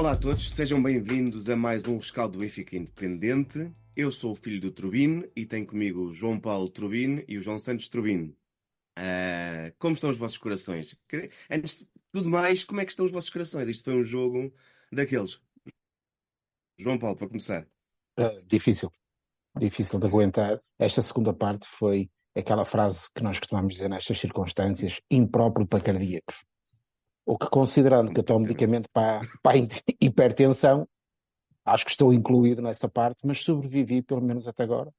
Olá a todos, sejam bem-vindos a mais um rescaldo do Benfica Independente. Eu sou o filho do Turbine e tenho comigo o João Paulo Turbine e o João Santos Turbine. Uh, como estão os vossos corações? Antes de tudo mais, como é que estão os vossos corações? Isto foi um jogo daqueles. João Paulo, para começar. Uh, difícil. Difícil de aguentar. Esta segunda parte foi aquela frase que nós costumamos dizer nestas circunstâncias, impróprio para cardíacos. O que, considerando que eu tomo medicamento para, para a hipertensão, acho que estou incluído nessa parte, mas sobrevivi pelo menos até agora.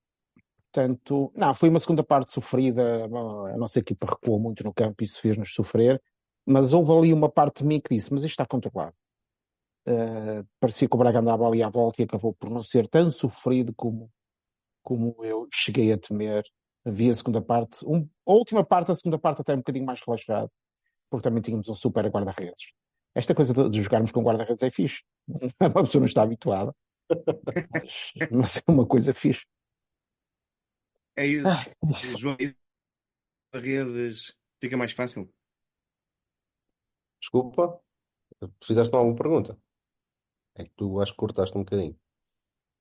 Portanto, não, foi uma segunda parte sofrida, a nossa equipa recuou muito no campo e isso fez-nos sofrer, mas houve ali uma parte de mim que disse, mas isto está controlado. Uh, parecia que o Braga andava ali à volta e acabou por não ser tão sofrido como, como eu cheguei a temer. Havia a segunda parte, um, a última parte, a segunda parte até um bocadinho mais relaxado, porque também tínhamos um super guarda-redes. Esta coisa de, de jogarmos com guarda-redes é fixe. Uma pessoa não está habituada, mas, mas é uma coisa fixe. É isso. João, redes fica mais fácil. Desculpa, fizeste alguma pergunta? É que tu acho que cortaste um bocadinho.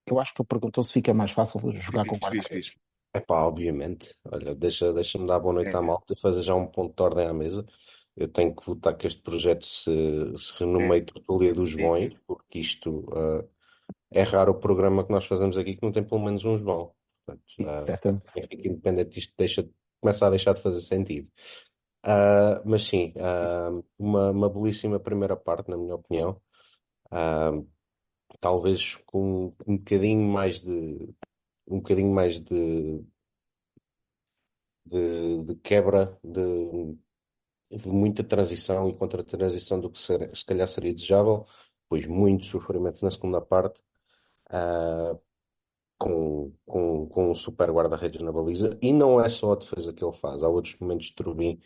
Eu acho que ele perguntou se fica mais fácil de jogar com guarda-redes. É pá, obviamente. Olha, deixa, deixa-me dar boa noite é. à malta e fazer já um ponto de ordem à mesa. Eu tenho que votar que este projeto se, se renomeie Tertulia dos Bons, porque isto uh, é raro o programa que nós fazemos aqui que não tem pelo menos um João. Portanto, uh, independente disto deixa, começa a deixar de fazer sentido. Uh, mas sim, uh, uma, uma belíssima primeira parte, na minha opinião. Uh, talvez com um bocadinho mais de um bocadinho mais de, de, de quebra de, de, muita transição e contra-transição do que ser, se calhar seria desejável, pois muito sofrimento na segunda parte, uh, com, com, com super guarda-redes na baliza, e não é só a defesa que ele faz, há outros momentos de Turbin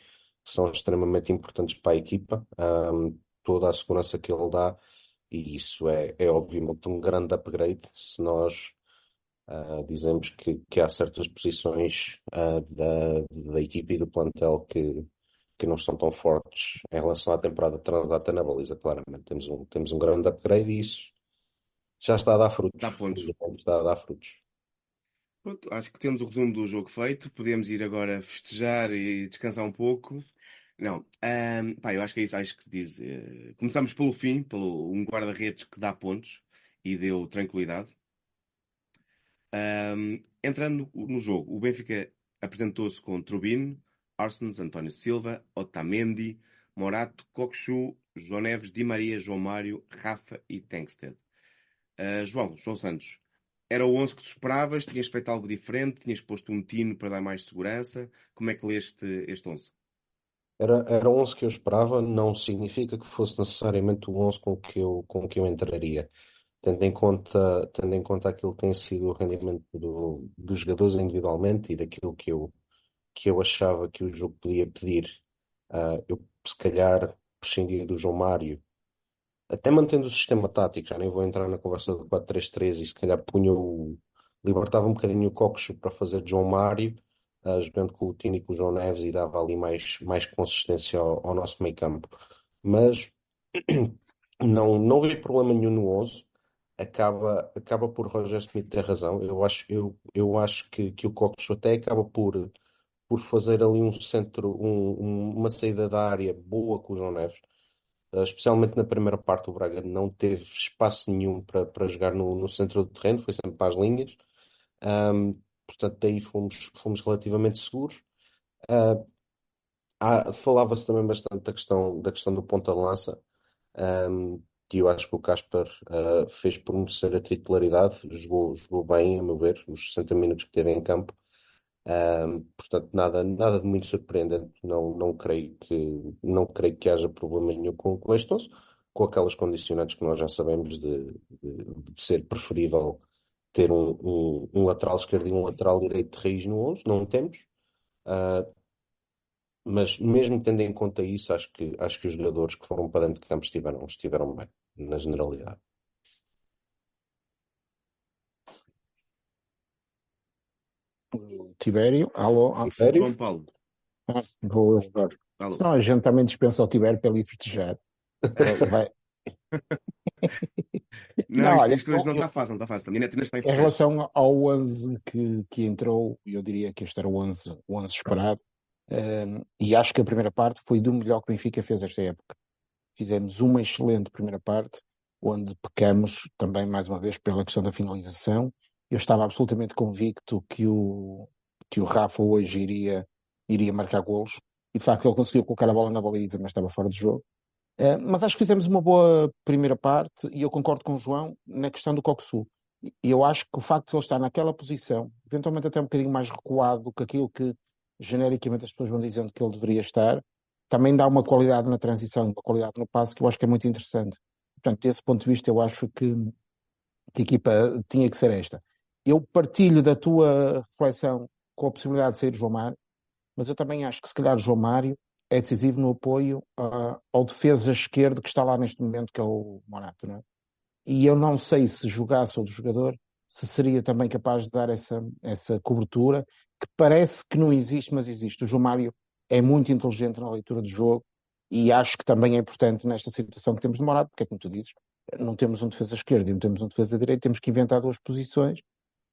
que são extremamente importantes para a equipa, um, toda a segurança que ele dá, e isso é, é obviamente um grande upgrade se nós uh, dizemos que, que há certas posições uh, da, da equipa e do plantel que, que não estão tão fortes em relação à temporada transata na baliza, claramente. Temos um, temos um grande upgrade e isso já está a dar frutos. Dá pontos. Está a dar frutos. Pronto, acho que temos o resumo do jogo feito. Podemos ir agora festejar e descansar um pouco. Não, um, pá, eu acho que é isso. Acho que diz. Uh, começamos pelo fim, pelo um guarda-redes que dá pontos e deu tranquilidade. Um, entrando no jogo, o Benfica apresentou-se com Trubin, Arsens, António Silva, Otamendi, Morato, Coxu, João Neves, Di Maria, João Mário, Rafa e Tankstead. Uh, João, João Santos, era o 11 que tu esperavas? Tinhas feito algo diferente? Tinhas posto um tino para dar mais segurança? Como é que leste este 11? Era, era o 11 que eu esperava, não significa que fosse necessariamente o 11 com que eu, com que eu entraria. Tendo em conta, tendo em conta aquilo que tem sido o rendimento do, dos jogadores individualmente e daquilo que eu, que eu achava que o jogo podia pedir, uh, eu se calhar prescindia do João Mário até mantendo o sistema tático, já nem vou entrar na conversa do 4-3-3 e se calhar punha o, libertava um bocadinho o Coxo para fazer João Mário, uh, jogando com o Tino e com o João Neves e dava ali mais, mais consistência ao, ao nosso meio campo. Mas não, não vi problema nenhum no 11. Acaba, acaba por Roger Smith ter razão. Eu acho, eu, eu acho que, que o Coxo até acaba por, por fazer ali um centro, um, um, uma saída da área boa com o João Neves Uh, especialmente na primeira parte, o Braga não teve espaço nenhum para, para jogar no, no centro do terreno, foi sempre para as linhas. Um, portanto, daí fomos, fomos relativamente seguros. Uh, Falava-se também bastante da questão, da questão do ponta-lança, um, que eu acho que o Casper uh, fez por merecer a titularidade, jogou, jogou bem, a meu ver, os 60 minutos que teve em campo. Um, portanto, nada, nada de muito surpreendente. Não, não, creio que, não creio que haja problema nenhum com, com este 11, com aquelas condicionantes que nós já sabemos de, de, de ser preferível ter um, um, um, lateral esquerdo e um lateral direito de raiz no 11. Não temos. Uh, mas mesmo tendo em conta isso, acho que, acho que os jogadores que foram para dentro de campo estiveram, estiveram bem, na generalidade. Tibério, alô, Tibério? João Paulo. Ah, vou agora. Senão a gente também dispensa o Tibério para ele festejar. vai, Não, Não, isto, olha, isto hoje não está fácil, não está fácil. Ainda está em Em relação ao 11 que, que entrou, eu diria que este era o 11, o 11 esperado. Um, e acho que a primeira parte foi do melhor que o Benfica fez esta época. Fizemos uma excelente primeira parte, onde pecamos também, mais uma vez, pela questão da finalização. Eu estava absolutamente convicto que o, que o Rafa hoje iria, iria marcar golos. E de facto ele conseguiu colocar a bola na baliza, mas estava fora de jogo. Uh, mas acho que fizemos uma boa primeira parte e eu concordo com o João na questão do Coxu. E eu acho que o facto de ele estar naquela posição, eventualmente até um bocadinho mais recuado do que aquilo que genericamente as pessoas vão dizendo que ele deveria estar, também dá uma qualidade na transição, uma qualidade no passo que eu acho que é muito interessante. Portanto, desse ponto de vista, eu acho que, que a equipa tinha que ser esta. Eu partilho da tua reflexão com a possibilidade de sair João Mário, mas eu também acho que se calhar João Mário é decisivo no apoio uh, ao defesa esquerdo que está lá neste momento, que é o Morato, não é? E eu não sei se jogasse outro jogador, se seria também capaz de dar essa, essa cobertura, que parece que não existe, mas existe. O João Mário é muito inteligente na leitura do jogo e acho que também é importante nesta situação que temos demorado, porque é como tu dizes, não temos um defesa esquerdo e não temos um defesa direito, temos que inventar duas posições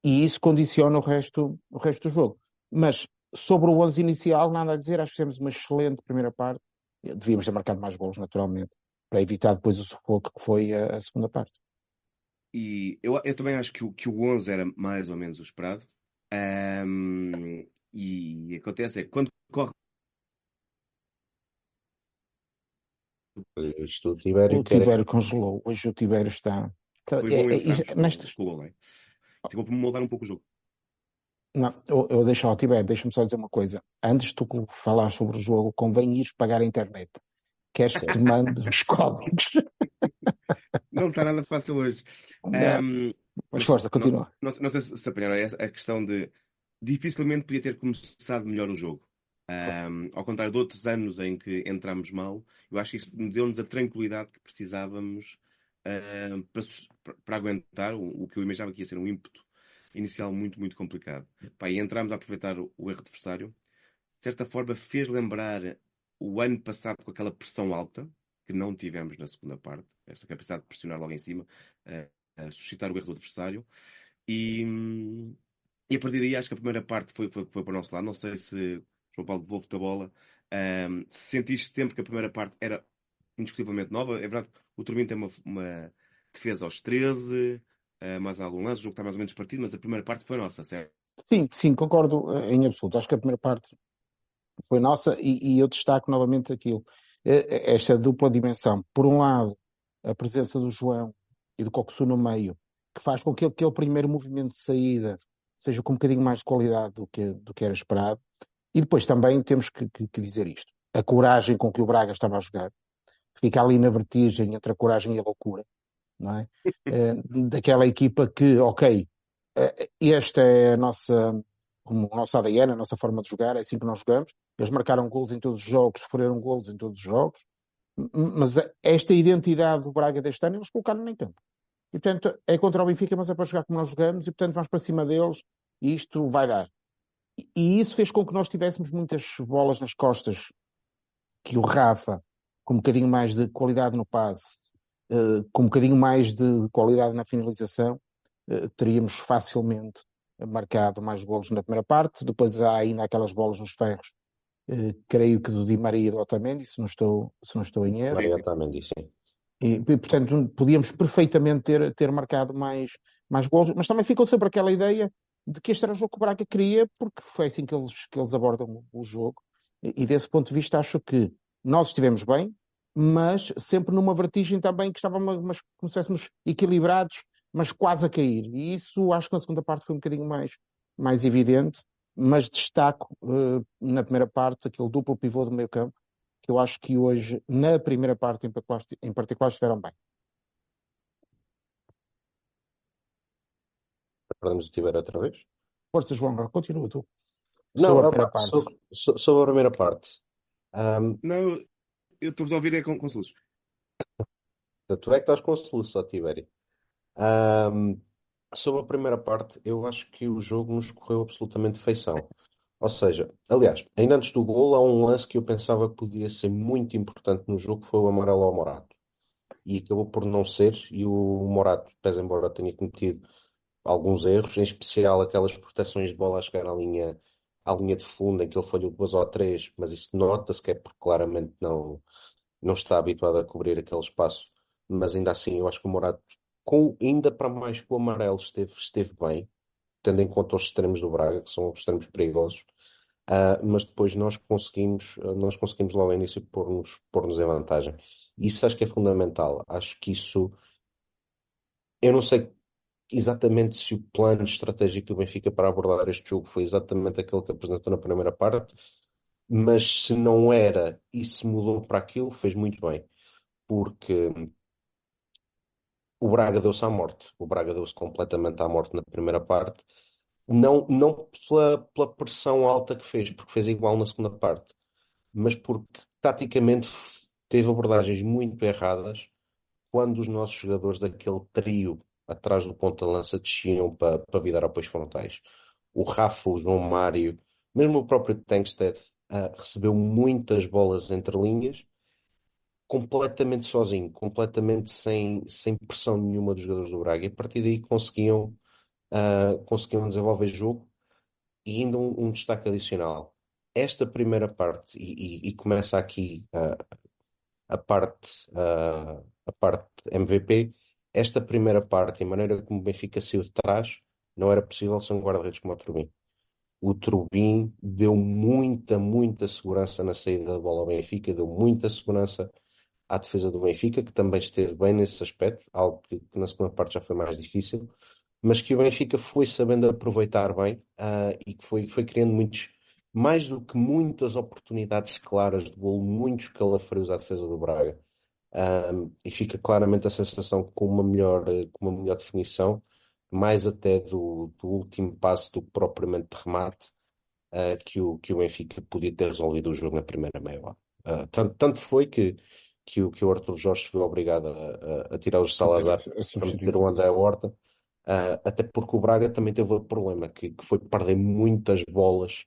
e isso condiciona o resto, o resto do jogo. Mas sobre o 11 inicial, nada a dizer, acho que fizemos uma excelente primeira parte. Devíamos ter marcado mais golos, naturalmente, para evitar depois o sufoco que foi a, a segunda parte. E eu, eu também acho que o, que o 11 era mais ou menos o esperado. Um, e acontece é que quando corre. Isto o Tibério O Tibério congelou, hoje o Tibério está. Foi é- bom é- é- nestas, gol, é? Assim, vou moldar um pouco o jogo. Não, eu, eu deixo ao Tibério, deixa-me só dizer uma coisa. Antes de tu falar sobre o jogo, convém ires pagar a internet. Queres que te mande os códigos? Não está nada fácil hoje. Não, Um, mas força, continua. Não, não sei se, apanharam essa- a questão de dificilmente podia ter começado melhor o jogo. Um, ao contrário de outros anos em que entramos mal, eu acho que isso deu-nos a tranquilidade que precisávamos uh, para, para- aguentar o, o que eu imaginava que ia ser um ímpeto inicial muito, muito complicado. Pá, e entramos a aproveitar o, o erro adversário. De certa forma, fez lembrar o ano passado com aquela pressão alta que não tivemos na segunda parte, esta capacidade de pressionar logo em cima, uh, a suscitar o erro do adversário. E, e a partir daí acho que a primeira parte foi, foi, foi para o nosso lado. Não sei se João Paulo devolve-te a bola. Um, se sentiste sempre que a primeira parte era indiscutivelmente nova, é verdade, o Turbino tem uma, uma defesa aos 13, uh, mais algum lance, o jogo está mais ou menos partido, mas a primeira parte foi nossa, certo? Sim, sim, concordo eh, em absoluto. Acho que a primeira parte foi nossa e, e eu destaco novamente aquilo. Eh, Esta dupla dimensão. Por um lado, a presença do João e do Coxu no meio, que faz com que aquele primeiro movimento de saída seja com um bocadinho mais de qualidade do que, do que era esperado. E depois também temos que, que- que dizer isto. A coragem com que o Braga estava a jogar. Fica ali na vertigem entre a coragem e a loucura. Não é? Eh, daquela equipa que, ok, eh, esta é a nossa, como o nosso ADN, a nossa forma de jogar, é assim que nós jogamos. Eles marcaram gols em todos os jogos, sofreram gols em todos os jogos. Mas a- esta identidade do Braga deste ano, eles colocaram em campo. E, portanto, é contra o Benfica, mas é para jogar como nós jogamos, e, portanto, vamos para cima deles, e isto vai dar. E isso fez com que nós tivéssemos muitas bolas nas costas, que o Rafa, com um bocadinho mais de qualidade no passe, eh, com um bocadinho mais de qualidade na finalização, eh, teríamos facilmente marcado mais golos na primeira parte. Depois há ainda aquelas bolas nos ferros, eh, creio que do Di Maria e do Otamendi, se não estou, se não estou em erro. Maria disse. sim. E, portanto, podíamos perfeitamente ter, ter marcado mais, mais gols, mas também ficou sempre aquela ideia de que este era o jogo que o Braga queria, porque foi assim que eles, que eles abordam o jogo. E, e desse ponto de vista, acho que nós estivemos bem, mas sempre numa vertigem também que estávamos, mas, como se estivéssemos equilibrados, mas quase a cair. E isso acho que na segunda parte foi um bocadinho mais, mais evidente, mas destaco eh, na primeira parte aquele duplo pivô do meio campo, que eu acho que hoje, na primeira parte em particular, em particular estiveram bem. Perdemos o Tibério outra vez? Força, João, continua tu. Não, Sobre a opa, primeira parte. sobre, so- sobre a primeira parte. Ahm, Não, eu estou a ouvir é com, com soluços. tu é que estás com o soluço, ó, Tibério. Ahm, sobre a primeira parte, eu acho que o jogo nos correu absolutamente feição. Ou seja, aliás, ainda antes do gol, há um lance que eu pensava que podia ser muito importante no jogo, que foi o amarelo ao Morato. e acabou por não ser. E o Morato, pese embora tenha cometido alguns erros, em especial aquelas proteções de bola a chegar à linha, à linha de fundo, em que ele falhou duas ou três, mas isso nota-se que é porque claramente não, não está habituado a cobrir aquele espaço. Mas ainda assim, eu acho que o Morato, com, ainda para mais que o amarelo, esteve, esteve bem, tendo em conta os extremos do Braga, que são extremos perigosos. Uh, mas depois nós conseguimos, nós conseguimos logo ao início pôr-nos pôr-nos em vantagem. Isso acho que é fundamental. Acho que isso. Eu não sei exatamente se o plano estratégico do Benfica para abordar este jogo foi exatamente aquele que apresentou na primeira parte, mas se não era e se mudou para aquilo, fez muito bem, porque o Braga deu-se à morte. O Braga deu-se completamente à morte na primeira parte, não, não pela, pela pressão alta que fez, porque fez igual na segunda parte, mas porque taticamente teve abordagens muito erradas quando os nossos jogadores daquele trio atrás do ponta-lança desciam para, para virar apoios frontais. O Rafa, o João Mário, mesmo o próprio Tankstead, uh, recebeu muitas bolas entre linhas, completamente sozinho, completamente sem, sem pressão nenhuma dos jogadores do Braga. E a partir daí conseguiam, uh, conseguiam desenvolver jogo. E ainda um, um destaque adicional. Esta primeira parte, e, e, e começa aqui uh, a parte, a parte MVP, esta primeira parte, a maneira como o Benfica saiu de trás, não era possível sem um guarda-redes como o Trubin. O Trubin deu muita, muita segurança na saída da bola ao Benfica, deu muita segurança à defesa do Benfica, que também esteve bem nesse aspecto, algo que, que na segunda parte já foi mais difícil, mas que o Benfica foi sabendo aproveitar bem uh, e que foi, foi criando muitos, mais do que muitas oportunidades claras de golo, muitos calafrios à defesa do Braga. Um, e fica claramente a sensação com uma melhor, com uma melhor definição, mais até do, do último passo do que propriamente de remate, uh, que, o, que o Benfica podia ter resolvido o jogo na primeira meia hora. Uh, tanto, tanto foi que, que, o, que o Arthur Jorge foi obrigado a, a, a tirar os Salazar para meter o André Horta, uh, até porque o Braga também teve outro problema, que, que foi perder muitas bolas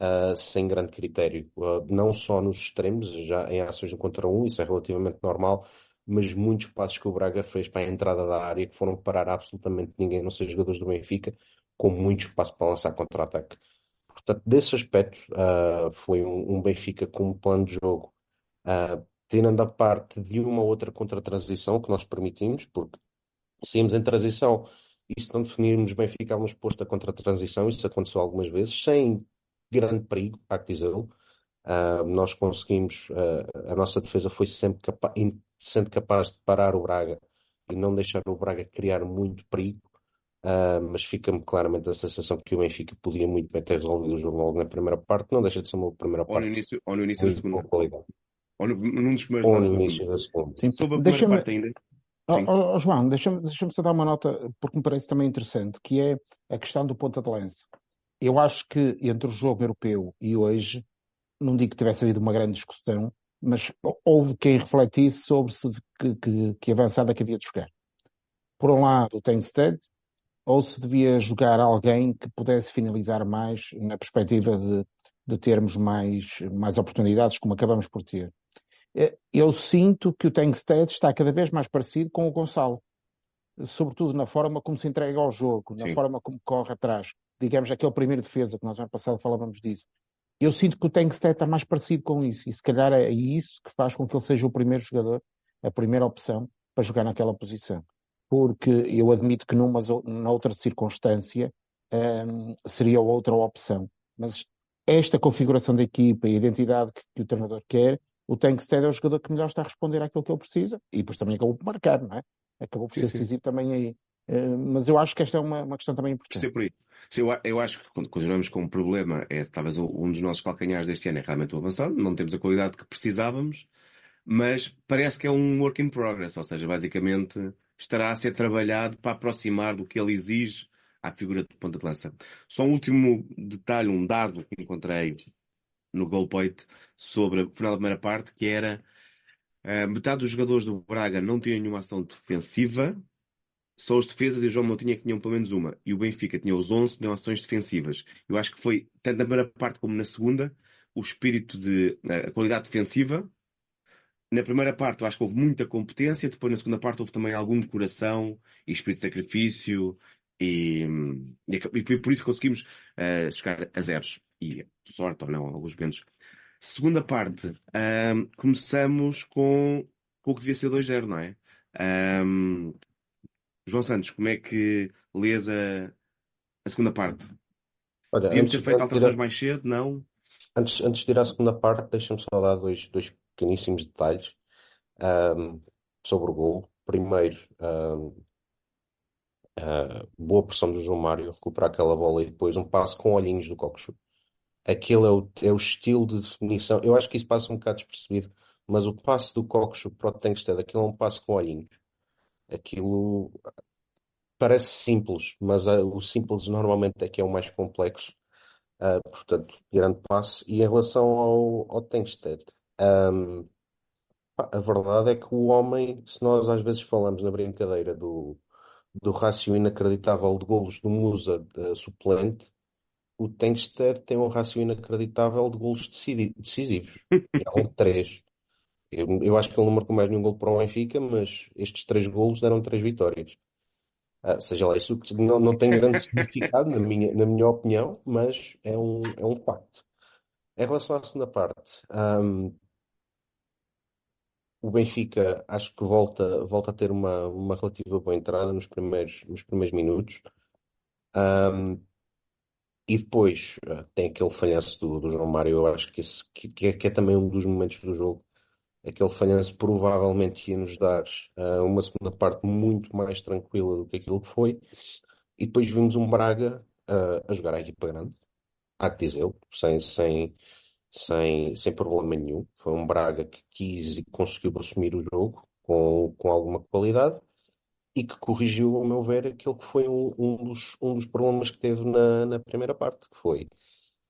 uh, sem grande critério, uh, não só nos extremos, já em ações um contra um, isso é relativamente normal, mas muitos passos que o Braga fez para a entrada da área que foram parar absolutamente ninguém, não sei jogadores do Benfica, com muito espaço para lançar contra-ataque. Portanto, desse aspecto, uh, foi um, um, Benfica com um plano de jogo, uh, tendo a parte de uma outra contra-transição que nós permitimos, porque saímos em transição e se não definirmos bem, ficávamos posto a contra-transição, isso aconteceu algumas vezes, sem grande perigo, há que dizê-lo. Uh, nós conseguimos, uh, a nossa defesa foi sempre capa sendo capaz de parar o Braga e não deixar o Braga criar muito perigo, uh, mas fica-me claramente a sensação que o Benfica podia muito bem ter resolvido o jogo logo na primeira parte, não deixa de ser uma primeira parte. Ou no início, ou no início da segunda. Qualidade. Ou no, num dos primeiros ou no início da segunda. Sim, Sobre a primeira parte ainda. Oh, oh, João, deixa-me deixa só dar uma nota, porque me parece também interessante, que é a questão do ponta de lança eu acho que entre o jogo europeu e hoje, não digo que tivesse havido uma grande discussão, mas houve quem refletisse sobre se, que, que, que avançada que havia de jogar. Por um lado, o Tainstead, ou se devia jogar alguém que pudesse finalizar mais na perspectiva de, de termos mais, mais oportunidades, como acabamos por ter. Eh, eu sinto que o Tankstead está cada vez mais parecido com o Gonçalo, sobretudo na forma como se entrega ao jogo, na Sim. forma como corre atrás digamos, aquele primeiro defesa que nós no ano passado falávamos disso. Eu sinto que o Tankstead está mais parecido com isso, e se calhar é isso que faz com que ele seja o primeiro jogador, a primeira opção para jogar naquela posição. Porque eu admito que numa noutra circunstância um, seria outra opção. Mas esta configuração da equipa e a identidade que, que o treinador quer, o Tankstead é o jogador que melhor está a responder àquilo que ele precisa, e depois também acabou por marcar, não é? Acabou por ser decisivo também aí. Uh, mas eu acho que esta é uma, uma questão também importante. por aí. Sim, eu, eu, acho que quando continuamos com um problema, é talvez um dos nossos calcanhares deste ano é realmente o avançado, não temos a qualidade que precisávamos, mas parece que é um work in progress, ou seja, basicamente estará a ser trabalhado para aproximar do que ele exige à figura de ponta de lança. Só um último detalhe, um dado que encontrei no Goalpoint sobre o final da primeira parte, que era uh, metade dos jogadores do Braga não tinham nenhuma ação defensiva só os defesas e o João Moutinho é que tinham pelo menos uma. E o Benfica tinha os 11 tinham ações defensivas. Eu acho que foi, tanto na primeira parte como na segunda, o espírito de a qualidade defensiva na primeira parte eu acho que houve muita competência, depois na segunda parte houve também algum coração e espírito de sacrifício e, e foi por isso que conseguimos uh, chegar a zeros. E sorte ou não, alguns momentos. Segunda parte, um, começamos com, com o que devia ser 2-0, não é? Um, João Santos, como é que lês a, a segunda parte? Olha, Devíamos ter feito alterações a- mais cedo, não? antes, antes de ir à segunda parte, deixa-me só dar dois, dois pequeníssimos detalhes ahm, sobre o gol. Primeiro, ahm, a boa pressão do João Mário, recuperar aquela bola e depois um passo com olhinhos do Cockchu. Aquele é o, é o estilo de definição. Eu acho que isso passa um bocado despercebido, mas o passo do Cockchu para o Tengsted, aquilo é um passo com olhinhos. Aquilo parece simples, mas ah, o simples normalmente é que é o mais complexo. Ah, portanto, grande passo. E em relação ao, ao Tengsted, pá, a verdade é que o homem, se nós às vezes falamos na brincadeira do, do rácio inacreditável de golos do Musa eh, suplente, o Tengsted tem um rácio inacreditável de golos decisivos. Já um três. Eu, eu acho que ele não marcou mais nenhum gol para o Benfica, mas estes três golos deram três vitórias. Ah, seja lá, isso não, não tem grande significado, na minha, na minha opinião, mas é um, é um facto. Em relação à segunda parte, ahm, o Benfica acho que volta, volta a ter uma, uma relativa boa entrada nos primeiros, nos primeiros minutos. Ahm, e depois ah, tem aquele falhanço do, do João Mário, eu acho que, esse, que, que é, que é também um dos momentos do jogo. Aquele falhanço provavelmente ia nos dar ah, uma segunda parte muito mais tranquila do que aquilo que foi. E depois vimos um Braga ah, a jogar a equipa grande, há que dizê-lo, sem, sem, sem, sem problema nenhum. Foi um Braga que quis e conseguiu assumir o jogo com, com alguma qualidade e que corrigiu, ao meu ver, aquilo que foi um, um dos, um dos problemas que teve na, na primeira parte, que foi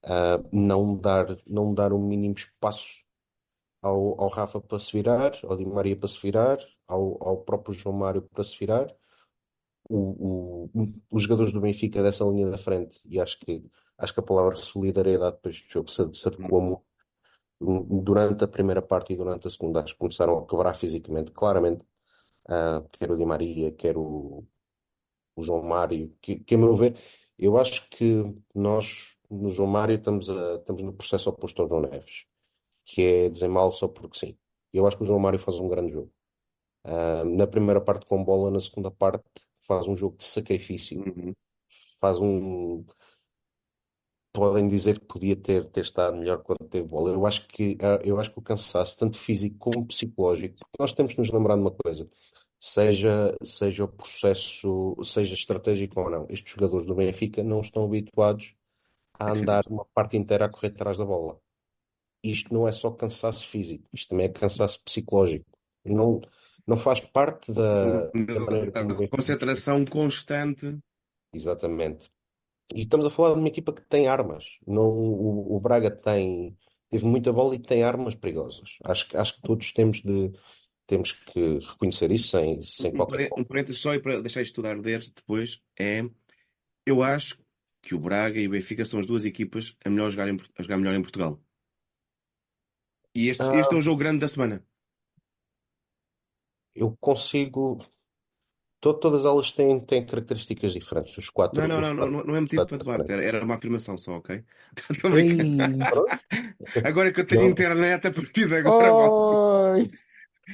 ah, não dar, não dar o mínimo espaço ao, ao Rafa para se virar, ao Di Maria para se virar, ao, ao próprio João Mário para se virar. O, o- os jogadores do Benfica dessa linha da frente, e acho que, acho que a palavra solidariedade para este jogo se, se adequou muito. Durante a primeira parte e durante a segunda, acho que começaram a quebrar fisicamente, claramente, ah, quer o Di Maria, quer o, o João Mário, que, que a meu ver, eu acho que nós, no João Mário, estamos, a- estamos no processo oposto ao João Neves, que é dizer mal só porque sim. Eu acho que o João Mário faz um grande jogo. Ah, na primeira parte com bola, na segunda parte faz um jogo de sacrifício, Uhum. faz um. Podem dizer que podia ter, ter estado melhor quando teve bola. Eu acho que, ah, eu acho que o cansaço, tanto físico como psicológico, porque nós temos que nos lembrar de uma coisa, seja, seja o processo, seja estratégico ou não, estes jogadores do Benfica não estão habituados a andar uma parte inteira a correr atrás da bola. Isto não é só cansaço físico, isto também é cansaço psicológico. Não, não faz parte da, da o Benfica. Concentração constante. Exatamente. E estamos a falar de uma equipa que tem armas. Não, o, o Braga tem, teve muita bola e tem armas perigosas. Acho, que- acho que todos temos de temos que reconhecer isso sem, sem Um, qualquer um parênteses só e para deixar isto tudo arder depois é eu acho que o Braga e o Benfica são as duas equipas a, melhor jogar, em, a jogar melhor em Portugal. E este, Ah. este é o jogo grande da semana. Eu consigo. to- todas elas têm, têm características diferentes. Os quatro. Não, não, os não, não, quatro- não, não é motivo para debate, era, era uma afirmação só, ok? Estou a brincar. Ei, Agora que eu tenho Não. internet, a partir de agora oi.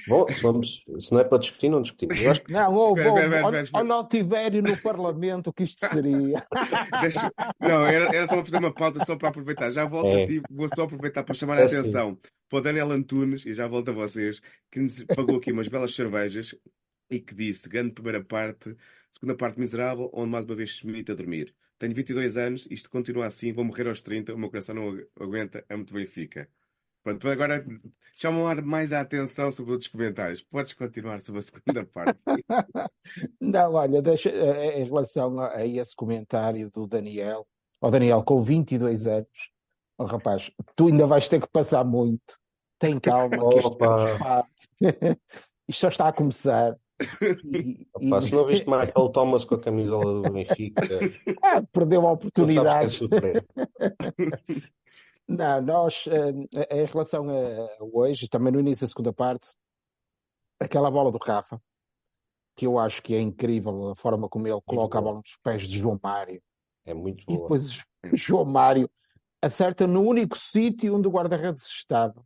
Bom, se, vamos, se não é para discutir, não discutimos. Eu acho que Não, houve, Espera, houve. espera, Olha, espera, espera. olha o Tibério no Parlamento, o que isto seria. Deixa- Não, era, era só para fazer uma pauta só para aproveitar. Já volto É. a ti, vou só aproveitar para chamar a É sim. atenção para o Daniel Antunes, e já volto a vocês, que nos pagou aqui umas belas cervejas e que disse: grande primeira parte, segunda parte miserável, onde mais uma vez Schmidt a dormir. Tenho 22 anos, isto continua assim, vou morrer aos 30, o meu coração não agu- aguenta, amo-te Benfica. Pronto, agora chamam mais a atenção sobre outros comentários. Podes continuar sobre a segunda parte. Não, olha, deixa, eh, em relação a, a esse comentário do Daniel, ó Daniel, com 22 anos, ó rapaz, tu ainda vais ter que passar muito. Tem calma, que isto, pá, isto só está a começar. E, e- Opa, se não viste Michael Thomas com a camisola do Benfica, Ah, perdeu a é oportunidade. Não, nós, eh, em relação a hoje, também no início da segunda parte, aquela bola do Rafa, que eu acho que é incrível a forma como ele coloca a bola nos pés de João Mário. É muito E boa. depois João Mário acerta no único sítio onde o guarda-redes estava.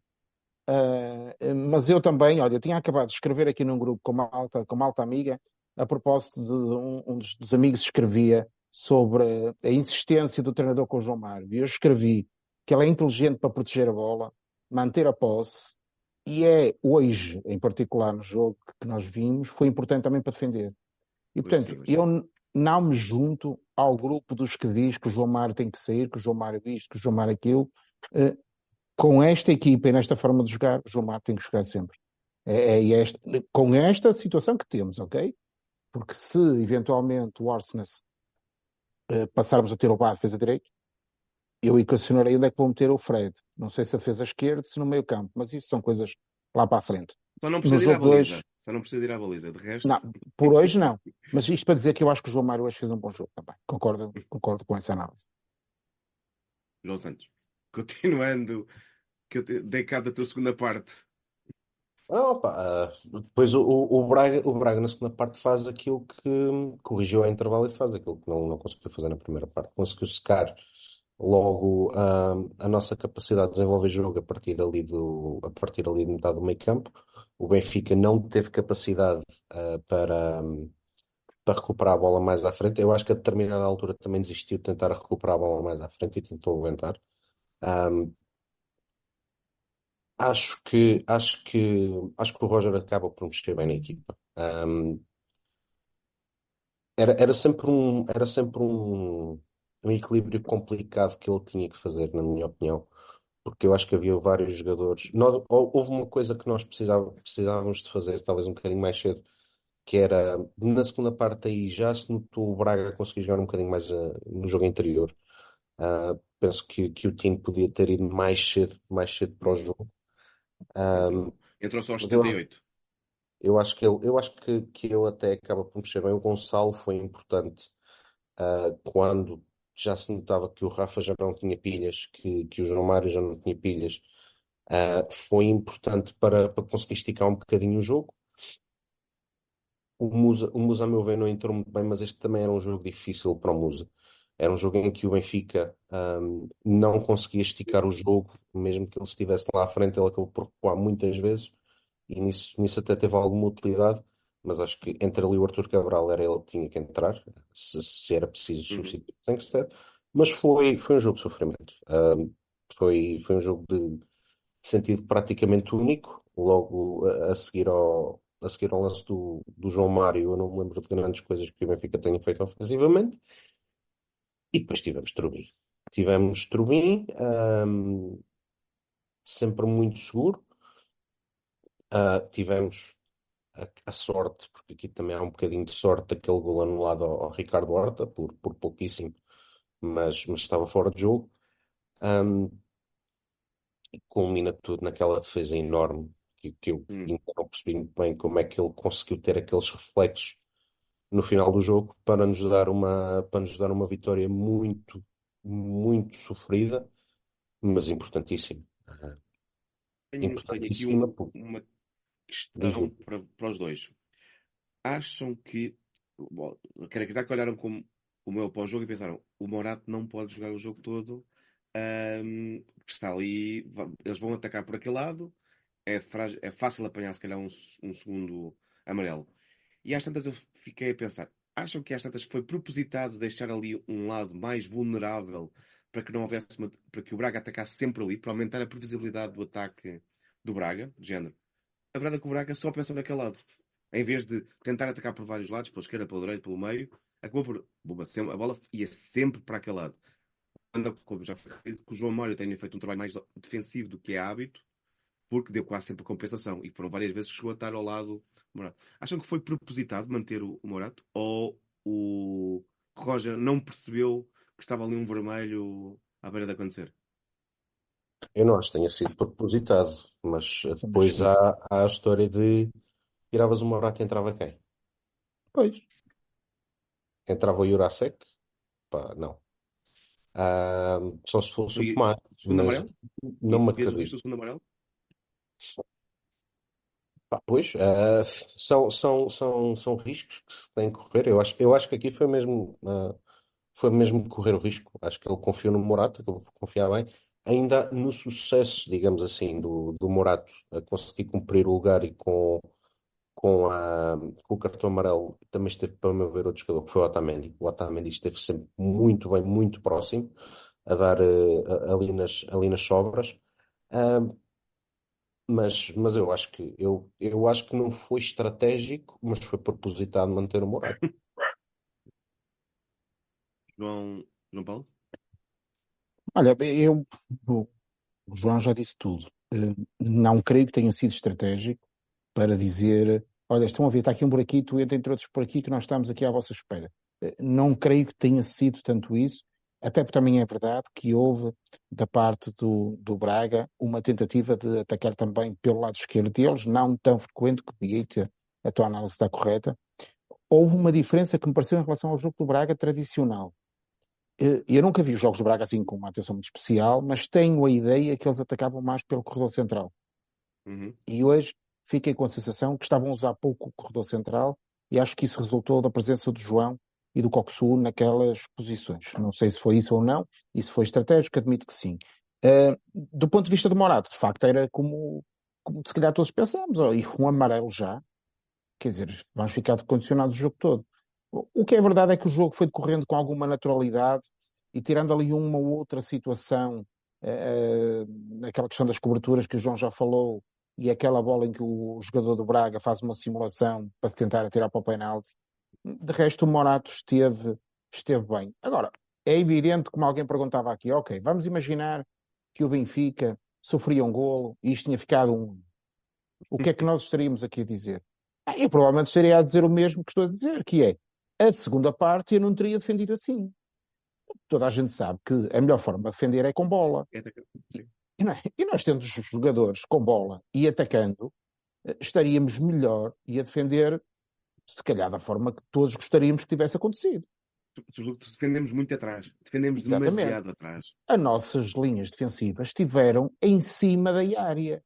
Uh, mas eu também, olha, eu tinha acabado de escrever aqui num grupo com uma alta, com uma alta amiga, a propósito de um, um dos, dos amigos escrevia sobre a insistência do treinador com o João Mário. E eu escrevi que ele é inteligente para proteger a bola, manter a posse, e é hoje, em particular no jogo que nós vimos, foi importante também para defender. E portanto, Sim, sim. eu não me junto ao grupo dos que diz que o João Mário tem que sair, que o João Mário isto, que o João Mário aquilo. Eh, com esta equipa e nesta forma de jogar, o João Mário tem que jogar sempre. É, é esta, com esta situação que temos, ok? Porque se eventualmente o Arsenal eh, passarmos a ter o Bá defesa direito, eu equacionarei onde é que vou meter o Fred. Não sei se a defesa esquerda, se no meio campo, mas isso são coisas lá para a frente. Só não precisa No ir à baliza. dois- Só não precisa ir à baliza. De resto, Não, por hoje não. Mas isto para dizer que eu acho que o João Mário hoje fez um bom jogo também. Concordo, concordo com essa análise. João Santos. Continuando, que eu dei cá da tua segunda parte. Ah, opa, ah, depois o, o, Braga, o Braga na segunda parte faz aquilo que corrigiu ao intervalo e faz aquilo que não, não conseguiu fazer na primeira parte. Conseguiu secar logo ah, a nossa capacidade de desenvolver jogo a partir ali do, a partir ali de metade do meio campo. O Benfica não teve capacidade ah, para, para recuperar a bola mais à frente. Eu acho que a determinada altura também desistiu de tentar recuperar a bola mais à frente e tentou aguentar. Ah, Acho que, acho que, acho que o Roger acaba por mexer bem na equipa. Era, era sempre um, era sempre um, um equilíbrio complicado que ele tinha que fazer, na minha opinião, porque eu acho que havia vários jogadores. Nós- hou- houve uma coisa que nós precisávamos de fazer, talvez um bocadinho mais cedo, que era na segunda parte aí já se notou o Braga conseguir jogar um bocadinho mais ah, no jogo interior. Ah, penso que, que o time podia ter ido mais cedo, mais cedo para o jogo. Ahm, Entrou só aos mas eu- 78. Eu acho que ele, eu acho que, que ele até acaba por mexer bem. O Gonçalo foi importante ah, quando já se notava que o Rafa já não tinha pilhas, que, que o João Mário já não tinha pilhas. Ah, foi importante para, para conseguir esticar um bocadinho o jogo. O Musa, o Musa, a meu ver, não entrou muito bem, mas este também era um jogo difícil para o Musa. Era um jogo em que o Benfica ahm, não conseguia esticar o jogo, mesmo que ele estivesse lá à frente, ele acabou por recuar muitas vezes e nisso, nisso até teve alguma utilidade, mas acho que entre ali o Arthur Cabral era ele que tinha que entrar, se, se era preciso Uhum. substituir o Tankstead, mas foi, foi um jogo de sofrimento. Ahm, foi, foi um jogo de, de sentido praticamente único, logo a, a seguir ao, a seguir ao lance do, do João Mário, eu não me lembro de grandes coisas que o Benfica tenha feito ofensivamente, e depois tivemos Trubin. Tivemos Trubin, ahm, sempre muito seguro. Ah, tivemos a, a sorte, porque aqui também há um bocadinho de sorte, daquele gol anulado ao, ao Ricardo Horta, por, por pouquíssimo, mas, mas estava fora de jogo. E culmina tudo naquela defesa enorme, que, que eu Hum. ainda não percebi muito bem como é que ele conseguiu ter aqueles reflexos no final do jogo para nos dar uma, para nos dar uma vitória muito, muito sofrida, mas importantíssima. Tenho, tenho aqui Importantíssima, um- uma questão para, para os dois. Acham que. Bom, quero acreditar que olharam como o meu pós-jogo e pensaram: o Morato não pode jogar o jogo todo, porque está ali, eles vão atacar por aquele lado, é, frágil- é fácil apanhar se calhar um, um segundo amarelo. E às tantas eu fiquei a pensar: acham que às tantas foi propositado deixar ali um lado mais vulnerável para que não houvesse uma- para que o Braga atacasse sempre ali, para aumentar a previsibilidade do ataque do Braga, de género? A verdade é que o Braga só pensou naquele lado. Em vez de tentar atacar por vários lados, pela esquerda, pelo direito, pelo meio, acabou por. A bola ia sempre para aquele lado. Quando, como já foi que o João Mário tenha feito um trabalho mais defensivo do que é hábito, porque deu quase sempre compensação. E foram várias vezes que chegou a estar ao lado do Morato. Acham que foi propositado manter o o Morato? Ou o Roger não percebeu que estava ali um vermelho à beira de acontecer? Eu não acho que tenha sido propositado, mas depois há, há a história de tiravas uma Morata e entrava quem? Pois. Entrava o Jurasek? Pá, não. Ah, só se fosse o Tomás, segundo amarelo? não me E acredito. o segundo amarelo? Pois, ah, são, são, são, são riscos que se têm que correr. Eu acho, eu acho que aqui foi mesmo, ah, foi mesmo correr o risco. Acho que ele confiou no Morato, acabou por confiar bem. Ainda no sucesso, digamos assim, do, do Morato a conseguir cumprir o lugar e com, com, a, com o cartão amarelo, também esteve, para meu ver, outro jogador que foi o Otamendi. O Otamendi esteve sempre muito bem, muito próximo, a dar eh, ali nas, ali nas sobras. Ah, mas, mas eu acho que eu, eu acho que não foi estratégico, mas foi propositado manter o Morato. João, João Paulo? Olha, eu, o o João já disse tudo. Eh, Não creio que tenha sido estratégico para dizer, olha, estão a ver, está aqui um buraquito, entra entre outros por aqui que nós estamos aqui à vossa espera. Eh, Não creio que tenha sido tanto isso, até porque também é verdade que houve da parte do, do Braga uma tentativa de atacar também pelo lado esquerdo deles, não tão frequente que Vieira, a tua análise está correta. Houve uma diferença que me pareceu em relação ao jogo do Braga tradicional. Eh, Eu nunca vi os jogos do Braga assim com uma atenção muito especial, mas tenho a ideia que eles atacavam mais pelo corredor central. Uhum. E hoje fiquei com a sensação que estavam a usar pouco o corredor central e acho que isso resultou da presença do João e do Coxu naquelas posições. Não sei se foi isso ou não, isso foi estratégico, admito que sim. Eh, do ponto de vista do Morato, de facto, era como, como se calhar todos pensámos, oh, e um amarelo já, quer dizer, vamos ficar condicionados o jogo todo. O que é verdade é que o jogo foi decorrendo com alguma naturalidade e tirando ali uma ou outra situação, eh, eh, naquela questão das coberturas que o João já falou, e aquela bola em que o jogador do Braga faz uma simulação para se tentar atirar para o penalti. De resto, o Morato esteve, esteve bem. Agora, é evidente, como alguém perguntava aqui, ok, vamos imaginar que o Benfica sofria um golo e isto tinha ficado um. O que é que nós estaríamos aqui a dizer? Ah, eu provavelmente estaria a dizer o mesmo que estou a dizer, que é a segunda parte eu não teria defendido assim. Toda a gente sabe que a melhor forma de defender é com bola. E, é? E nós tendo os jogadores com bola e atacando, eh, estaríamos melhor e a defender, se calhar, da forma que todos gostaríamos que tivesse acontecido. Defendemos muito atrás. Defendemos Exatamente. demasiado atrás. As nossas linhas defensivas estiveram em cima da área.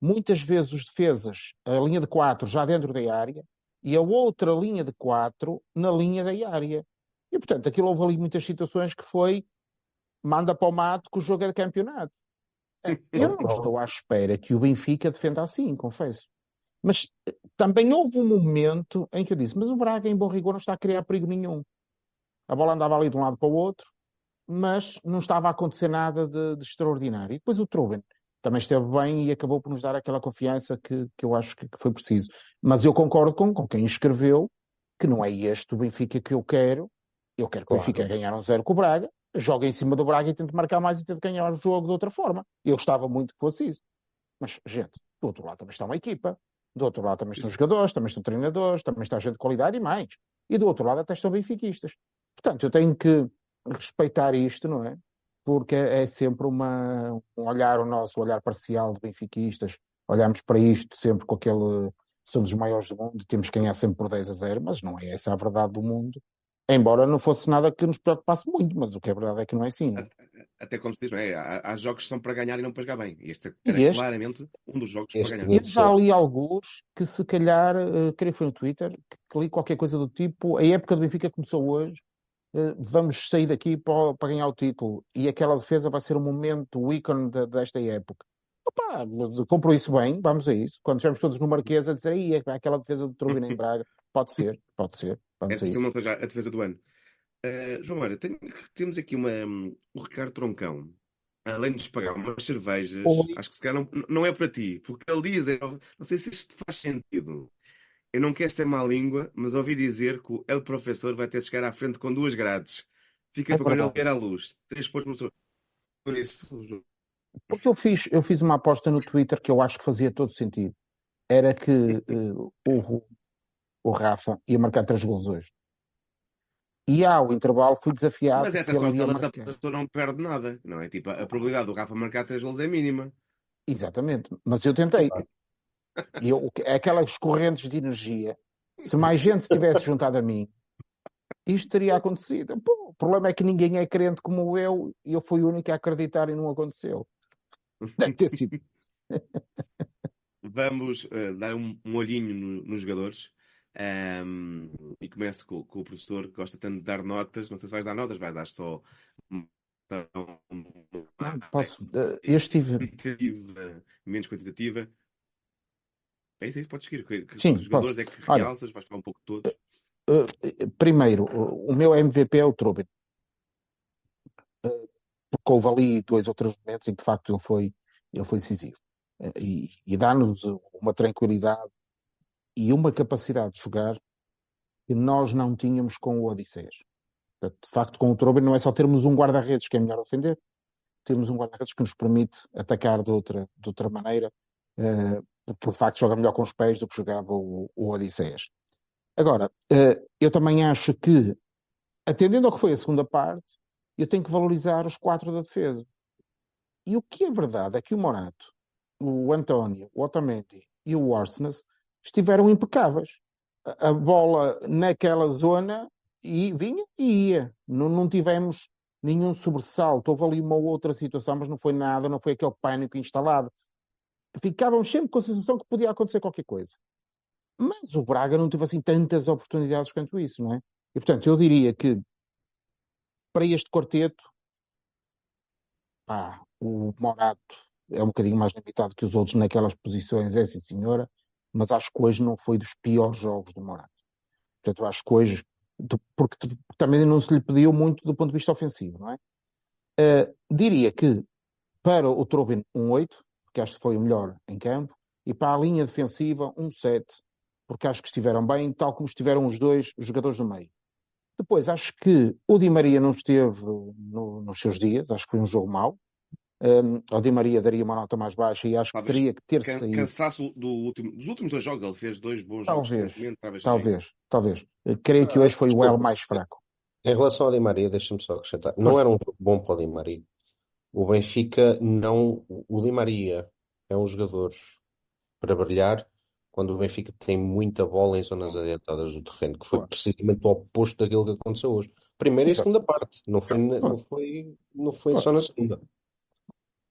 Muitas vezes os defesas, a linha de 4 já dentro da área e a outra linha de 4 na linha da área. E, portanto, aquilo houve ali muitas situações que foi manda para o mato que o jogo é de campeonato. Eu não estou à espera que o Benfica defenda assim, confesso. Mas eh, também houve um momento em que eu disse, mas o Braga, em bom rigor, não está a criar perigo nenhum. A bola andava ali de um lado para o outro, mas não estava a acontecer nada de, de extraordinário. E depois o Truben também esteve bem e acabou por nos dar aquela confiança que, que eu acho que, que foi preciso. Mas eu concordo com, com quem escreveu que não é este o Benfica que eu quero. Eu quero que o Claro. Benfica ganhar um zero com o Braga, jogue em cima do Braga e tente marcar mais e tente ganhar o jogo de outra forma. Eu gostava muito que fosse isso. Mas, gente, do outro lado também está uma equipa, do outro lado também estão jogadores, também estão treinadores, também está gente de qualidade e mais. E do outro lado até estão benfiquistas. Portanto, eu tenho que respeitar isto, não é? Porque é sempre uma, um olhar, o nosso olhar parcial de benfiquistas. Olhamos para isto sempre com aquele. Somos os maiores do mundo e temos que ganhar sempre por 10 a 0, mas não é essa a verdade do mundo. Embora não fosse nada que nos preocupasse muito, mas o que é verdade é que não é assim. não é? Até como se diz, não é? Há, há jogos que são para ganhar e não para jogar bem. Este E era este? claramente um dos jogos para ganhar. Eu já li alguns que se calhar, eh, creio que foi no Twitter, que, que li qualquer coisa do tipo, a época do Benfica começou hoje, eh, vamos sair daqui para, para ganhar o título e aquela defesa vai ser o momento, o ícone de- desta época. Opa, compro isso bem, vamos a isso. Quando estivermos todos no Marquês a dizer, aí aquela defesa do Trubin em Braga, pode ser, pode ser, É vamos a se isso. não seja a defesa do ano. Uh, João Mário, tenho- temos aqui uma, o Ricardo Troncão. Além de nos pagar umas cervejas, Oi. acho que se calhar não, não é para ti, porque ele diz, eu não sei se isto faz sentido. Eu não quero ser má língua, mas ouvi dizer que o El Professor vai ter de chegar à frente com duas grades. Fica É para quando ele vier à luz. Três pontos no Por isso. Porque eu fiz, eu fiz uma aposta no Twitter que eu acho que fazia todo sentido. Era que eh, o, o Rafa ia marcar três gols hoje. E ao intervalo fui desafiado Mas essa é só marcar. pessoa não perde nada, não é? Tipo, a probabilidade do Rafa marcar três gols é mínima. Exatamente. Mas eu tentei. Eu, aquelas correntes de energia, se mais gente se tivesse juntado a mim, isto teria acontecido. Pô, o problema é que ninguém é crente como eu e eu fui o único a acreditar e não aconteceu. Deve ter sido. Vamos uh, dar um, um olhinho no, nos jogadores. Um, e começo com, com, o professor que gosta tanto de dar notas. Não sei se vais dar notas, vai dar só. Posso. Uh, eu estive. Quantitativa, menos quantitativa. É isso, é isso pode seguir. Que, Sim, os jogadores posso. é que realças, vais falar um pouco de todos. Uh, primeiro, o meu MVP é o Trubin. porque houve ali dois ou três momentos em que de facto ele foi, ele foi decisivo. e, e dá-nos uma tranquilidade e uma capacidade de jogar que nós não tínhamos com o Odisseias. De facto, com o Trubin não é só termos um guarda-redes que é melhor defender, temos um guarda-redes que nos permite atacar de outra, de outra maneira, uh, porque de facto joga melhor com os pés do que jogava o, o. Agora, uh, eu também acho que, atendendo ao que foi a segunda parte, eu tenho que valorizar os quatro da defesa. E o que é verdade é que o Morato, o António, o Otamendi e o Arsnes estiveram impecáveis. A, bola naquela zona e vinha e ia. Não, não tivemos nenhum sobressalto. Houve ali uma outra situação, mas não foi nada, não foi aquele pânico instalado. Ficávamos sempre com a sensação que podia acontecer qualquer coisa. Mas o Braga não teve assim tantas oportunidades quanto isso, não é? E portanto, eu diria que para este quarteto, pá, o Morato é um bocadinho mais limitado que os outros naquelas posições, é sim senhora, mas acho que hoje não foi dos piores jogos do Morato. Portanto, acho que hoje, porque também não se lhe pediu muito do ponto de vista ofensivo, não é? Uh, diria que para o Trubin um 8, porque acho que foi o melhor em campo, e para a linha defensiva um 7, porque acho que estiveram bem, tal como estiveram os dois jogadores do meio. Depois, acho que o Di Maria não esteve no, nos seus dias, acho que foi um jogo mau, um, ao Di Maria daria uma nota mais baixa e acho Talvez que teria que ter can, saído. Cansaço do último, dos últimos dois jogos, ele fez dois bons talvez, jogos. Talvez, talvez, talvez. creio que hoje foi o elo mais fraco. Em relação ao Di Maria, deixa-me só acrescentar. Não era um jogo bom para o Di Maria. O Benfica não. O Di Maria é um jogador para brilhar quando o Benfica tem muita bola em zonas adiantadas do terreno, que foi precisamente o oposto daquilo que aconteceu hoje. Primeira e segunda parte, não foi, não foi, não foi só na segunda.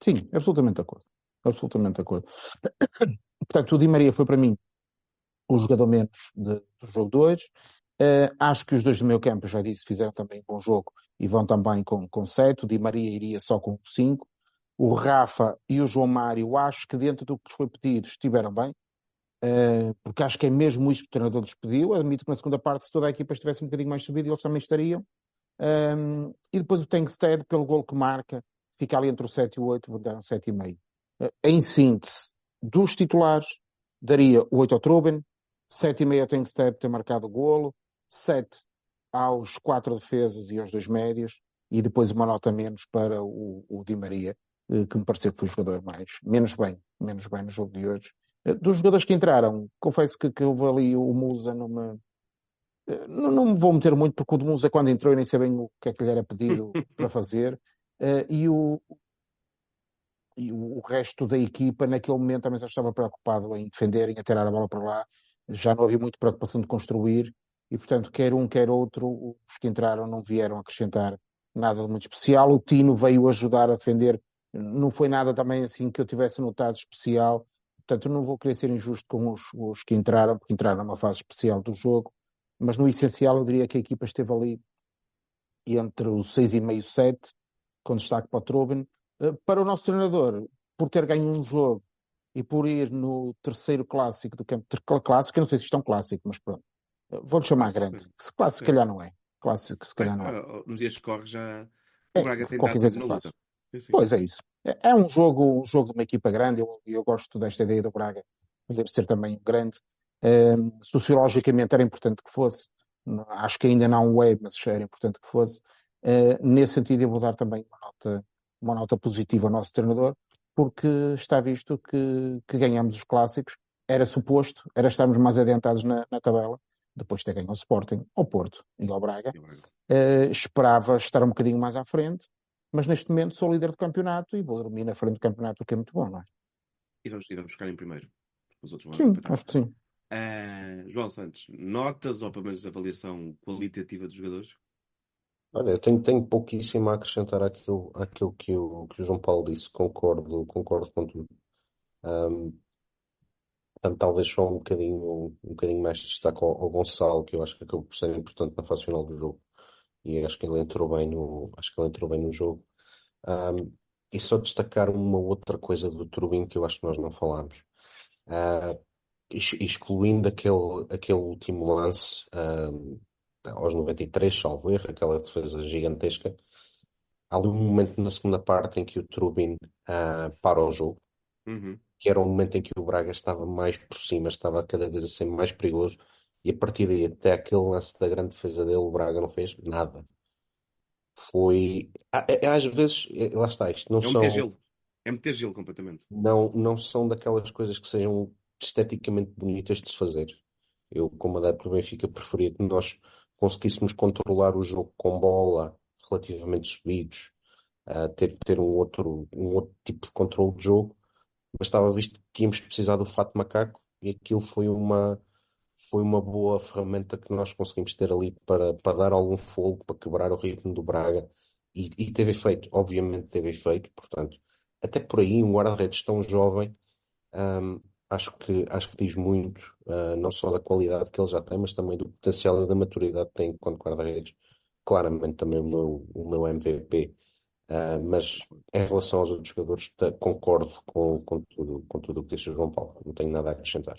Sim, absolutamente de acordo. Absolutamente de acordo. Portanto, o Di Maria foi para mim o jogador menos de, do jogo 2. Uh, eh, acho que os dois do meu campo, já disse, fizeram também um bom jogo e vão também com, com 7. O Di Maria iria só com 5. O Rafa e o João Mário, acho que dentro do que lhes foi pedido, estiveram bem. Uh, porque acho que é mesmo isto que o treinador lhes pediu. Admito que na segunda parte, se toda a equipa estivesse um bocadinho mais subida, eles também estariam. Um, ehm, e depois o Tengsted, pelo gol que marca, fica ali entre o 7 e o 8, vou dar um 7,5. Eh, em síntese, dos titulares, daria o 8 ao Truben, 7,5 ao Tenkstep ter marcado o golo, 7 aos quatro defesas e aos dois médios, e depois uma nota menos para o, o Di Maria, eh, que me pareceu que foi o jogador mais, menos bem, menos bem no jogo de hoje. Eh, dos jogadores que entraram, confesso que, que houve ali o Musa me, não, não me vou meter muito, porque o de Musa quando entrou eu nem sei bem o que é que lhe era pedido para fazer. Uh, e, o, e o, resto da equipa, naquele momento, também já estava preocupado em defender, em atirar a bola para lá. Já não havia muita preocupação de construir. E, portanto, quer um, quer outro, os que entraram não vieram acrescentar nada de muito especial. O Tino veio ajudar a defender. Não foi nada também assim que eu tivesse notado especial. Portanto, não vou querer ser injusto com os, os que entraram, porque entraram numa fase especial do jogo. Mas no essencial, eu diria que a equipa esteve ali entre o 6,5 e 7 com destaque para o Trubin. Eh, para o nosso treinador, por ter ganho um jogo e por ir no terceiro clássico do campo, clássico, eu não sei se isto é um clássico, mas pronto, eh, vou-lhe chamar clássico. grande. Se clássico, se calhar não é. Clássico, se calhar não é. Nos dias que corre já o é, Braga tem dado na luta. Pois é isso. É, é, um jogo, um jogo de uma equipa grande, eu, eu gosto desta ideia do Braga, deve ser também grande. Um, sociologicamente era importante que fosse, acho que ainda não é, mas era importante que fosse. Uh, nesse sentido, eu vou dar também uma nota, uma nota positiva ao nosso treinador, porque está visto que, que ganhamos os clássicos. Era suposto, era estarmos mais adiantados na, na tabela, depois de ter ganho o Sporting, ao Porto e ao Braga. Uh, esperava estar um bocadinho mais à frente, mas neste momento sou líder do campeonato e vou dormir na frente do campeonato, o que é muito bom, não é? E vamos, e vamos ficar em primeiro. Os outros vão sim, acho que sim. Uh, João Santos, notas ou pelo menos avaliação qualitativa dos jogadores? Olha, eu tenho, tenho pouquíssimo a acrescentar àquilo, àquilo que, o, que o João Paulo disse, concordo, concordo com tudo. Um, portanto, talvez só um bocadinho, um bocadinho mais de destaque ao, ao Gonçalo, que eu acho que acabou por ser importante na fase final do jogo. E acho que ele entrou bem no, acho que ele entrou bem no jogo. Um, e só destacar uma outra coisa do Turbin que eu acho que nós não falámos. Uh, excluindo aquele, aquele último lance um, aos 93, salvo erro, aquela defesa gigantesca. Há ali um momento na segunda parte em que o Trubin uh, para o jogo, Uhum. que era um momento em que o Braga estava mais por cima, estava cada vez a ser mais perigoso, e a partir daí, até aquele lance da grande defesa dele, o Braga não fez nada. Foi. Às vezes, é, lá está, isto não É são. gelo. É meter gelo completamente. Não, não são daquelas coisas que sejam esteticamente bonitas de se fazer. Eu, como adepto do Benfica, preferia que nós conseguíssemos controlar o jogo com bola relativamente subidos, uh, ter, ter um outro, um outro tipo de controle de jogo, mas estava visto que íamos precisar do fato macaco e aquilo foi uma, foi uma boa ferramenta que nós conseguimos ter ali para, para dar algum fogo, para quebrar o ritmo do Braga. E, e teve efeito, obviamente teve efeito, portanto, até por aí um guarda-redes tão jovem um, acho que, acho que diz muito, uh, não só da qualidade que ele já tem, mas também do potencial e da maturidade que tem enquanto guarda-redes. Claramente também o meu, o meu MVP. Uh, mas em relação aos outros jogadores, tá, concordo com, com tudo com tudo o que disse o João Paulo. Não tenho nada a acrescentar.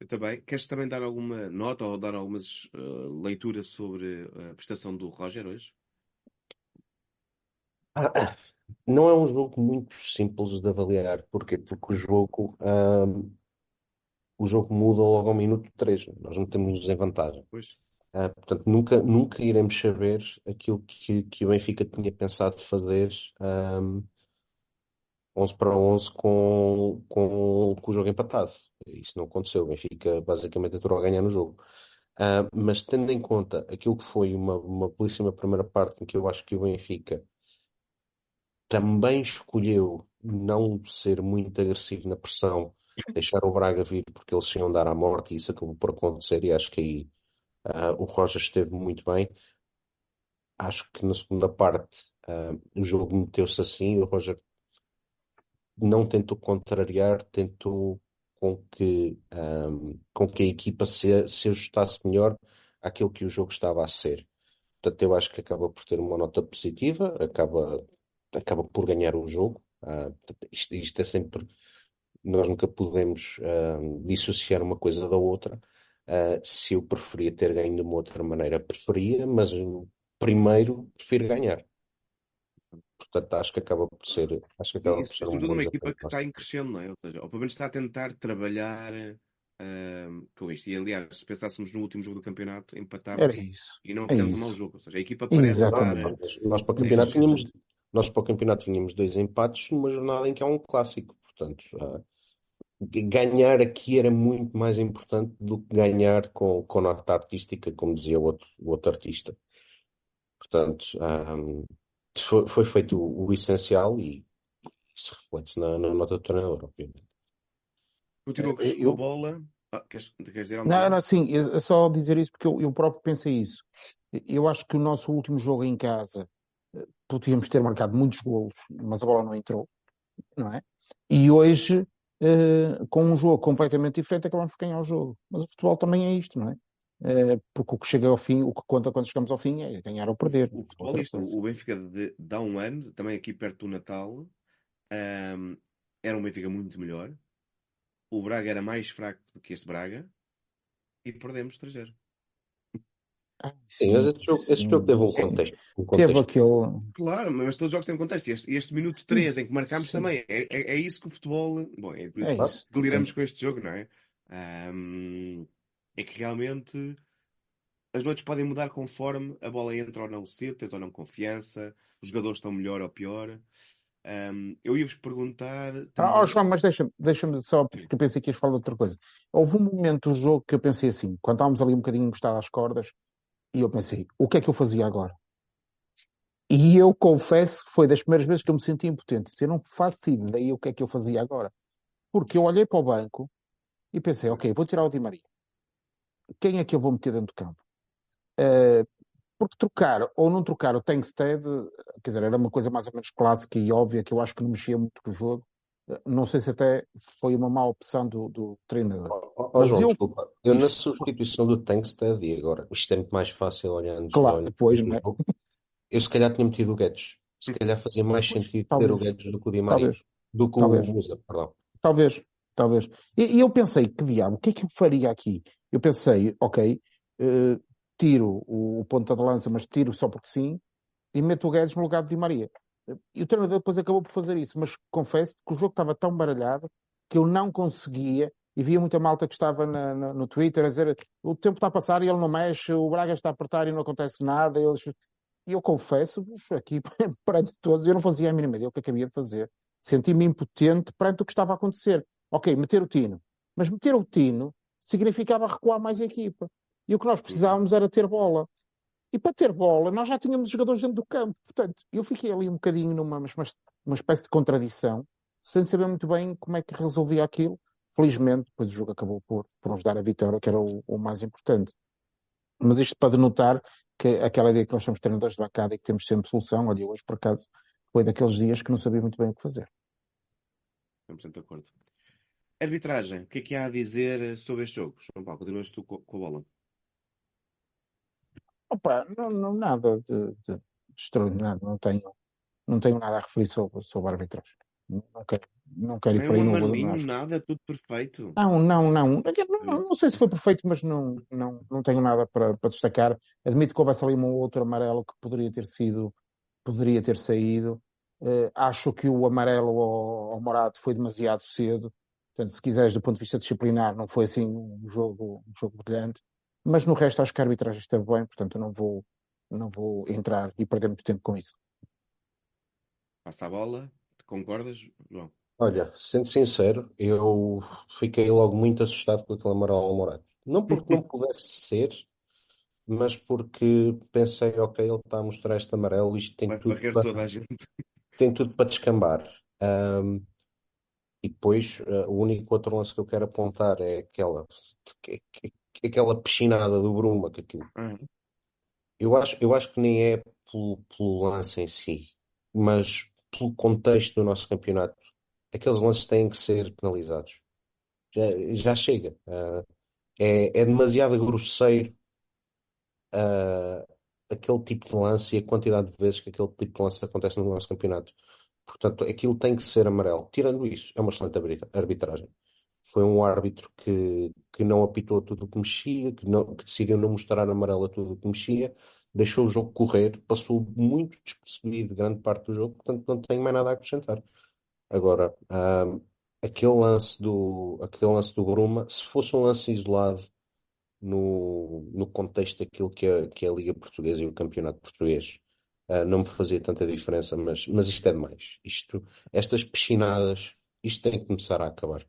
Eu também. Queres também dar alguma nota ou dar algumas uh, leituras sobre a prestação do Roger hoje? Ah, não é um jogo muito simples de avaliar. Porquê? Porque o jogo, um, o jogo muda logo ao minuto 3. Nós não temos desvantagem. Pois. Uh, portanto, nunca, nunca iremos saber aquilo que, que o Benfica tinha pensado fazer um, 11 para 11 com, com, com o jogo empatado. Isso não aconteceu. O Benfica basicamente entrou a ganhar no jogo. Uh, mas tendo em conta aquilo que foi uma, uma belíssima primeira parte em que eu acho que o Benfica também escolheu não ser muito agressivo na pressão, deixar o Braga vir porque eles iam dar à morte e isso acabou por acontecer e acho que aí uh, o Roger esteve muito bem. Acho que na segunda parte uh, o jogo meteu-se assim, o Roger não tentou contrariar, tentou com que, um, com que a equipa se, se ajustasse melhor àquilo que o jogo estava a ser. Portanto, eu acho que acaba por ter uma nota positiva, acaba acaba por ganhar o jogo. Uh, isto, isto, é sempre. Nós nunca podemos uh, dissociar uma coisa da outra. Uh, se eu preferia ter ganho de uma outra maneira, preferia, mas primeiro prefiro ganhar. Portanto, acho que acaba por ser. Acho que acaba Isso, por ser sobretudo um uma equipa que está em crescendo, não é? Ou seja, ou pelo menos está a tentar trabalhar uh, com isto. E aliás, se pensássemos no último jogo do campeonato, isso. e não É fizemos um isso. mau jogo. Ou seja, a equipa parece estar. Exatamente. Nós, nós para o campeonato tínhamos, nós para o campeonato tínhamos dois empates numa jornada em que há um clássico. Portanto, ah, ganhar aqui era muito mais importante do que ganhar com, com nota artística, como dizia o outro, o outro artista. Portanto, ah, foi, foi feito o, o essencial e isso reflete-se na, na nota do treinador, obviamente. Continuou com Eu- a bola. Ah, queres, queres dizer alguma Não, coisa? não, sim, é é só dizer isso porque eu, eu próprio pensei isso. Eu acho que o nosso último jogo em casa eh, podíamos ter marcado muitos golos, mas a bola não entrou, não é? E hoje, eh, com um jogo completamente diferente, acabamos por ganhar o jogo. Mas o futebol também é isto, não é? Eh, porque o que chega ao fim, o que conta quando chegamos ao fim é ganhar ou perder. O futebol Outra isto, o Benfica de, de há um ano, também aqui perto do Natal, ahm, era um Benfica muito melhor. O Braga era mais fraco do que este Braga e perdemos 3-0. Ah, Sim, mas esse jogo, esse sim, jogo teve um contexto. Um Teve contexto. aquele. Claro, mas todos os jogos têm um contexto. E Este, este minuto 3 em que marcámos Sim. também, é, é, é isso que o futebol. Bom, é por É isso isso. que deliramos com este jogo, não é? Ahm, é que realmente as noites podem mudar conforme a bola entra ou não cedo, tens ou não confiança, os jogadores estão melhor ou pior. Ahm, eu ia-vos perguntar Ah, também. oh, João, mas deixa-me deixa só, porque eu pensei que ias falar de outra coisa. Houve um momento do jogo que eu pensei assim, quando estávamos ali um bocadinho encostados às cordas, e eu pensei, o que é que eu fazia agora? E eu confesso que foi das primeiras vezes que eu me senti impotente. Eu não faço ideia o que é que eu fazia agora. Porque eu olhei para o banco E pensei, ok, vou tirar o Di Maria. Quem é que eu vou meter dentro do campo? Uh, porque trocar ou não trocar o Tankstead, quer dizer, era uma coisa mais ou menos clássica e óbvia que eu acho que não mexia muito com o jogo. Não sei se até foi uma má opção do, do treinador. Oh, oh, João, eu... desculpa. Eu na substituição do Tankstead, e agora isto é muito mais fácil olhando. Claro, depois, não é? Eu se calhar tinha metido o Guedes. Se calhar fazia mais sentido talvez, ter o Guedes do que o Di Maria. Talvez. Do que talvez. o Musa, perdão. Talvez, talvez. E, e, eu pensei, que diabo, o que é que eu faria aqui? Eu pensei, ok, uh, tiro o, o ponta de lança, mas tiro só porque sim, e meto o Guedes no lugar de Di Maria. E o treinador depois acabou por fazer isso, mas confesso que o jogo estava tão baralhado que eu não conseguia, e via muita malta que estava na, na, no Twitter a dizer o tempo está a passar e ele não mexe, o Braga está a apertar e não acontece nada. Eles... E eu confesso-vos aqui perante todos, eu não fazia a mínima ideia o que acabia de fazer. Senti-me impotente perante o que estava a acontecer. Ok, meter o Tino. Mas meter o Tino significava recuar mais a equipa. E o que nós precisávamos era ter bola. E para ter bola, nós já tínhamos jogadores dentro do campo. Portanto, eu fiquei ali um bocadinho numa uma, uma espécie de contradição, sem saber muito bem como é que resolvia aquilo. Felizmente, depois o jogo acabou por, por nos dar a vitória, que era o, o mais importante. Mas isto para denotar que aquela ideia que nós somos treinadores de bancada e que temos sempre solução, olha, hoje por acaso foi daqueles dias que não sabia muito bem o que fazer. 100% de acordo. Arbitragem, o que é que há a dizer sobre este jogo? João Paulo, continuas tu com a bola. Opa, não, não nada de, de, extraordinário, não tenho, não tenho nada a referir sobre, sobre a arbitragem. Não quero, não quero ir para aí no Marlinho, nada, tudo perfeito. Não, não, não. Não, não sei se foi perfeito, mas não, não, não tenho nada para, para destacar. Admito que houvesse ali um outro amarelo que poderia ter sido, poderia ter saído. Uh, acho que o amarelo ao, ao Morado foi demasiado cedo. Portanto, se quiseres, do ponto de vista disciplinar, não foi assim um jogo, um jogo brilhante. Mas no resto acho que a arbitragem esteve bem, portanto eu não vou, não vou entrar e perder muito tempo com isso. Passa a bola, concordas, João? Olha, sendo sincero, eu fiquei logo muito assustado com aquele amarelo ao Morato. Não porque não pudesse ser, mas porque pensei, ok, ele está a mostrar este amarelo, isto tem Vai tudo para, toda a gente. tem tudo para descambar. Um, e depois, uh, o único outro lance que eu quero apontar é aquela aquela piscinada do Bruma, que aquilo. Uhum. Eu acho, eu acho que nem é pelo, pelo lance em si, mas pelo contexto do nosso campeonato. Aqueles lances têm que ser penalizados. Já, já chega. Uh, é, é demasiado grosseiro uh, aquele tipo de lance e a quantidade de vezes que aquele tipo de lance acontece no nosso campeonato. Portanto, aquilo tem que ser amarelo. Tirando isso, é uma excelente arbitragem foi um árbitro que, que não apitou tudo o que mexia, que, não, que decidiu não mostrar amarelo a tudo o que mexia, deixou o jogo correr, passou muito despercebido grande parte do jogo, portanto não tenho mais nada a acrescentar. Agora, aquele lance do, aquele lance do Bruma, se fosse um lance isolado no, no contexto daquilo que é, que é a Liga Portuguesa e o Campeonato Português, uh, não me fazia tanta diferença, mas, mas isto é demais. Isto, estas piscinadas, isto tem que começar a acabar.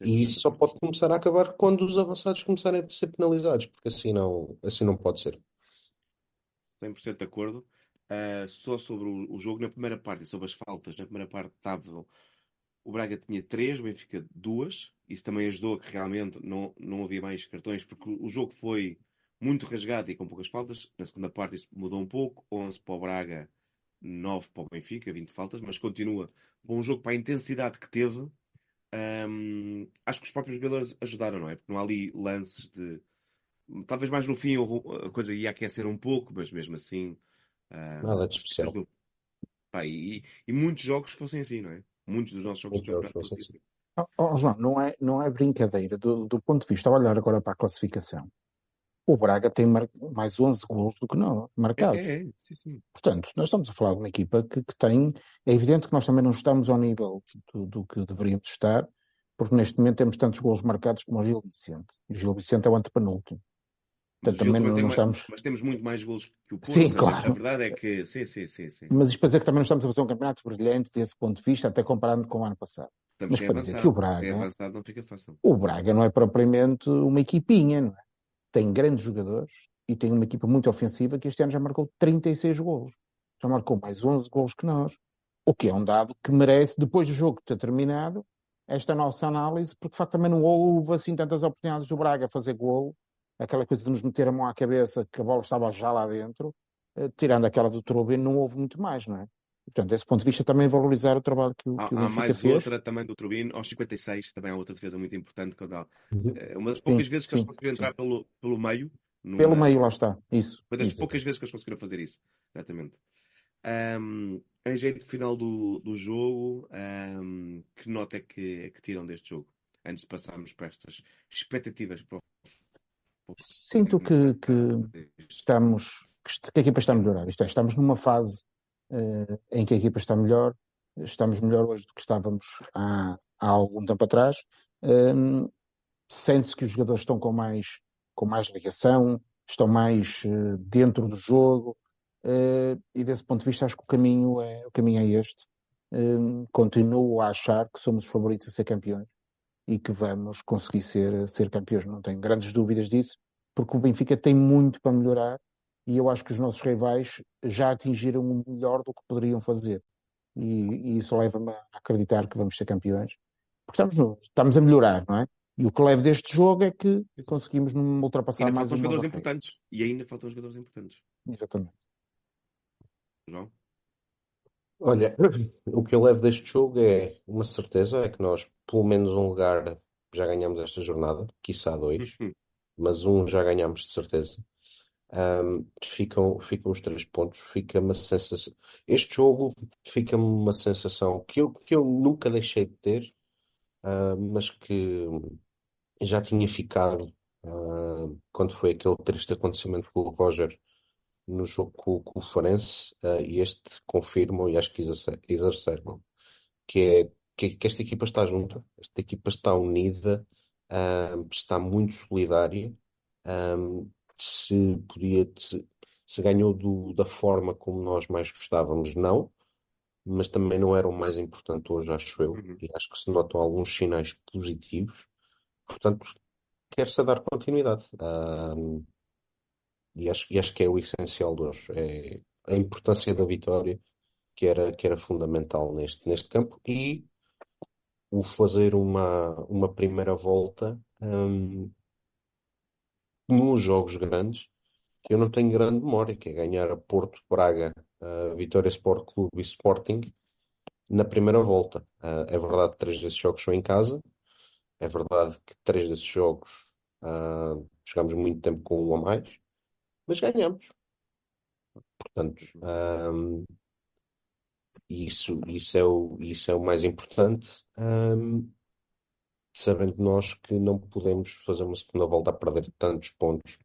E isso só pode começar a acabar quando os avançados começarem a ser penalizados, porque assim não, assim não pode ser. 100% de acordo. Uh, só sobre o, o, jogo, na primeira parte, sobre as faltas, na primeira parte estava. O Braga tinha três, o Benfica duas. Isso também ajudou a que realmente não, não havia mais cartões, porque o jogo foi muito rasgado e com poucas faltas. Na segunda parte isso mudou um pouco. 11 para o Braga, 9 para o Benfica, 20 faltas, mas continua bom jogo para a intensidade que teve um, acho que os próprios jogadores ajudaram, não é? Porque não há ali lances de. Talvez mais no fim a coisa ia aquecer um pouco, mas mesmo assim. Uh, Nada de especial. Pá, e, e, muitos jogos fossem assim, não é? Muitos dos nossos jogos de fossem assim. Oh, oh, João, não é, não é brincadeira. Do, do ponto de vista, a olhar agora para a classificação, o Braga tem mais 11 gols do que não marcados. É, é, é. Sim, sim. Portanto, nós estamos a falar de uma equipa que, que, tem. É evidente que nós também não estamos ao nível do, do, que deveríamos estar, porque neste momento temos tantos gols marcados como o Gil Vicente. E o Gil Vicente é o antepenúltimo. Portanto, também não, não estamos... Mas temos muito mais gols que o Porto. Sim, claro. A verdade é que. Sim, sim, sim, sim. Mas isto para dizer que também não estamos a fazer um campeonato brilhante desse ponto de vista, até comparando com o ano passado. Estamos mas para dizer que o Braga. Avançado, não fica fácil. O Braga não é propriamente uma equipinha, não é? Tem grandes jogadores, e tem uma equipa muito ofensiva que este ano já marcou 36 golos. Já marcou mais 11 golos que nós. O que é um dado que merece, depois do jogo ter terminado, esta nossa análise, porque de facto também não houve assim tantas oportunidades do Braga fazer golo, aquela coisa de nos meter a mão à cabeça que a bola estava já lá dentro, uh, tirando aquela do Trubin, não houve muito mais, não é? Portanto, desse ponto de vista, também valorizar o trabalho que, há, que o há mais fez. outra também do Turbino, aos 56, também há outra defesa muito importante. Que dá, Uhum. é uma das poucas Sim, vezes que eles sim, conseguiram sim. entrar pelo, pelo meio. Pelo numa- meio, lá está. Isso. Foi das isso. poucas vezes que eles conseguiram fazer isso. Exatamente. Ahm, em jeito final do, do jogo, ahm, que nota é que, é que tiram deste jogo? Antes de passarmos para estas expectativas para o. o- Sinto que, que estamos, que a equipa está a melhorar. Isto é, estamos numa fase em que a equipa está melhor, estamos melhor hoje do que estávamos há, há algum tempo atrás. Hum, Sente-se que os jogadores estão com mais, com mais ligação, estão mais eh, dentro do jogo, eh, e desse ponto de vista acho que o caminho é, o caminho é este. Hum, continuo a achar que somos os favoritos a ser campeões e que vamos conseguir ser, ser campeões. Não tenho grandes dúvidas disso, porque o Benfica tem muito para melhorar e eu acho que os nossos rivais já atingiram o melhor do que poderiam fazer. E, e isso leva-me a acreditar que vamos ser campeões. Porque estamos, no- estamos a melhorar, não é? E o que levo deste jogo é que conseguimos não ultrapassar Ainda mais faltam uma jogadores importantes. E ainda faltam jogadores importantes. Exatamente. João? Olha, o que eu levo deste jogo é uma certeza, é que nós, pelo menos um lugar, já ganhamos esta jornada, quiçá dois, Uhum. mas um já ganhamos de certeza. Ahm, ficam, ficam os três pontos, fica uma sensação. Este jogo fica-me uma sensação que eu, que eu nunca deixei de ter, ah, mas que já tinha ficado ah, quando foi aquele triste acontecimento com o Roger no jogo com, com o Farense, ah, e este confirmam e acho que exacerbam, que é que, que esta equipa está junta, esta equipa está unida, está muito solidária, ah, se podia, se, se ganhou do- da forma como nós mais gostávamos, não, mas também não era o mais importante hoje, acho eu, Uhum. e acho que se notam alguns sinais positivos, portanto, quer-se dar continuidade. E acho, e acho que é o essencial de hoje. É a importância da vitória que era, que era fundamental neste, neste campo e o fazer uma, uma primeira volta hum, nos jogos grandes, que eu não tenho grande memória, que é ganhar a Porto, Braga, a Vitória Sport Clube e Sporting na primeira volta. Ah, é verdade que três desses jogos são em casa, é verdade que três desses jogos ah, jogamos muito tempo com um a mais, mas ganhamos. Portanto, ahm, isso, isso é o, isso é o mais importante, ahm, sabendo nós que não podemos fazer uma segunda volta a perder tantos pontos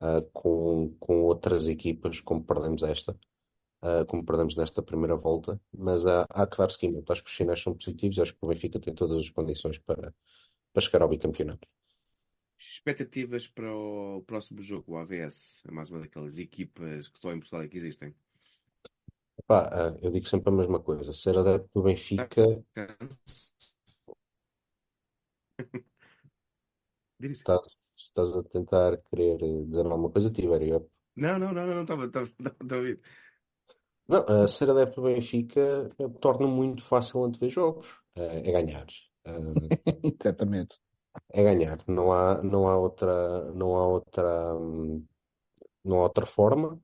ah, com, com outras equipas como perdemos esta, ah, como perdemos nesta primeira volta, mas há, há dar seguimento. Acho que os sinais são positivos e acho que o Benfica tem todas as condições para, para chegar ao bicampeonato. Expectativas para o próximo jogo, o AVS. É mais uma daquelas equipas que só em Portugal é que existem. Pá, ah, eu digo sempre a mesma coisa. Ser adepto do Benfica Diz. Estás, estás a tentar querer dizer alguma coisa, Tibério? Não, não, não, não, não estava estava- estava a ouvir. Não, a ser adepto do Benfica eh, torna muito fácil antever jogos. Eh, É ganhar. Eh, Exatamente. É ganhar. Não há, não há outra, não há outra, hum, não há outra forma.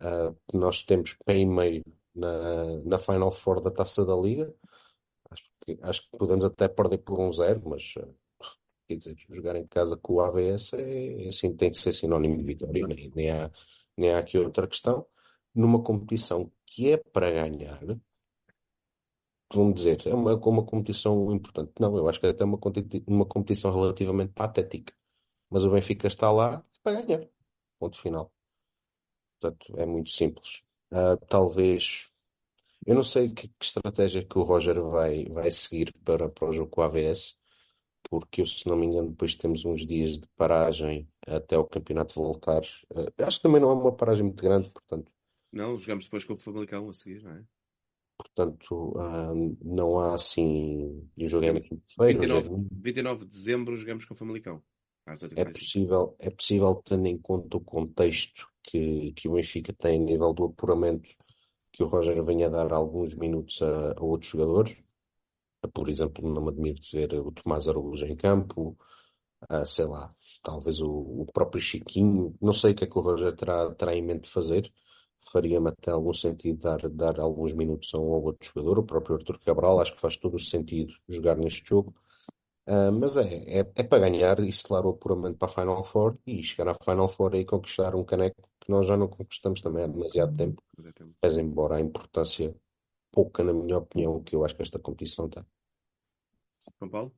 Eh, Nós temos pé e meio na, na Final Four da Taça da Liga. Que, acho que podemos até perder por um zero, mas eh, quer dizer, jogar em casa com o AVS é, é assim, tem que ser sinónimo de vitória, nem, nem há, nem há aqui outra questão. Numa competição que é para ganhar, vamos dizer, é uma, uma competição importante. Não, eu acho que é até uma, uma competição relativamente patética. Mas o Benfica está lá para ganhar. Ponto final. Portanto, é muito simples. Ah, talvez. Eu não sei que, que estratégia que o Roger vai, vai seguir para, para o jogo com o AVS, porque eu, se não me engano, depois temos uns dias de paragem até o campeonato voltar. Ah, acho que também não é uma paragem muito grande, portanto, Não, jogamos depois com o Famalicão a seguir, não é? portanto ah, não há assim. O jogo é na quinta-feira, hoje é 29, domingo. 29 de dezembro jogamos com o Famalicão. É possível, é possível, tendo em conta o contexto que, que o Benfica tem a nível do apuramento, que o Roger venha dar alguns minutos a, a outros jogadores. Por exemplo, não me admiro ver o Tomás Araújo em campo, sei lá, talvez o, o, próprio Chiquinho, não sei o que é que o Roger terá, terá em mente fazer, faria-me até algum sentido dar, dar alguns minutos a um ou outro jogador, o próprio Arthur Cabral, acho que faz todo o sentido jogar neste jogo. Uh, mas é, é, é, para ganhar e selar o apuramento para a Final Four e chegar à Final Four e conquistar um caneco que nós já não conquistamos também há demasiado tempo, mas embora a importância pouca, na minha opinião, que eu acho que esta competição tem. São Paulo?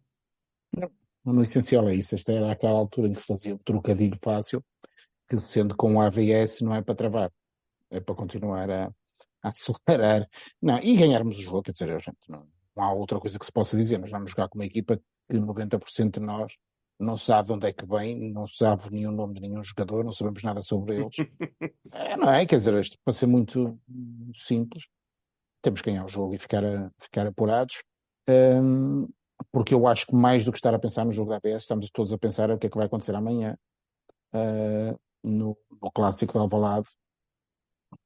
Não, no essencial é isso. Esta era aquela altura em que se fazia um trocadilho fácil, que sendo com o AVS não é para travar, é para continuar a, a acelerar. Não, e ganharmos o jogo, quer dizer, gente, não, não há outra coisa que se possa dizer. Nós vamos jogar com uma equipa que 90% de nós não sabe de onde é que vem, não sabe nenhum nome de nenhum jogador, não sabemos nada sobre eles. é, não é? Quer dizer, isto, para ser muito simples, temos que ganhar o jogo e ficar, a, ficar apurados. Um, porque eu acho que mais do que estar a pensar no jogo da APS, estamos todos a pensar o que é que vai acontecer amanhã uh, no, no, clássico de Alvalade.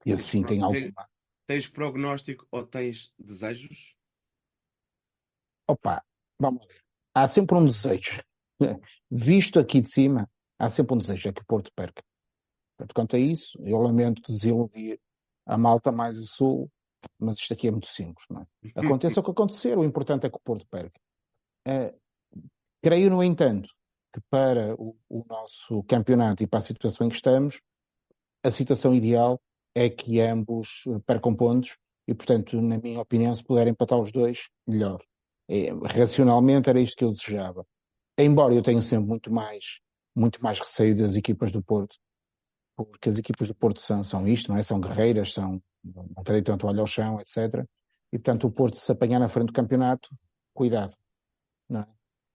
E assim tem alguma. Tens prognóstico ou tens desejos? Opa, vamos ver. Há sempre um desejo. Visto aqui de cima, há sempre um desejo, é que o Porto perca. Portanto, quanto a isso, eu lamento desiludir a malta mais a sul, mas isto aqui é muito simples. Não é? Aconteça o que acontecer, o importante é que o Porto perca. Uh, creio, no entanto, que para o, o, nosso campeonato e para a situação em que estamos, a situação ideal é que ambos percam pontos e, portanto, na minha opinião, se puderem empatar os dois, melhor. É, racionalmente era isto que eu desejava. Embora eu tenha sempre muito mais, muito mais receio das equipas do Porto, porque as equipas do Porto são, são isto, não é? São guerreiras, são, não deitam a toalha ao chão, etc. E portanto o Porto se apanhar na frente do campeonato, cuidado. Não é?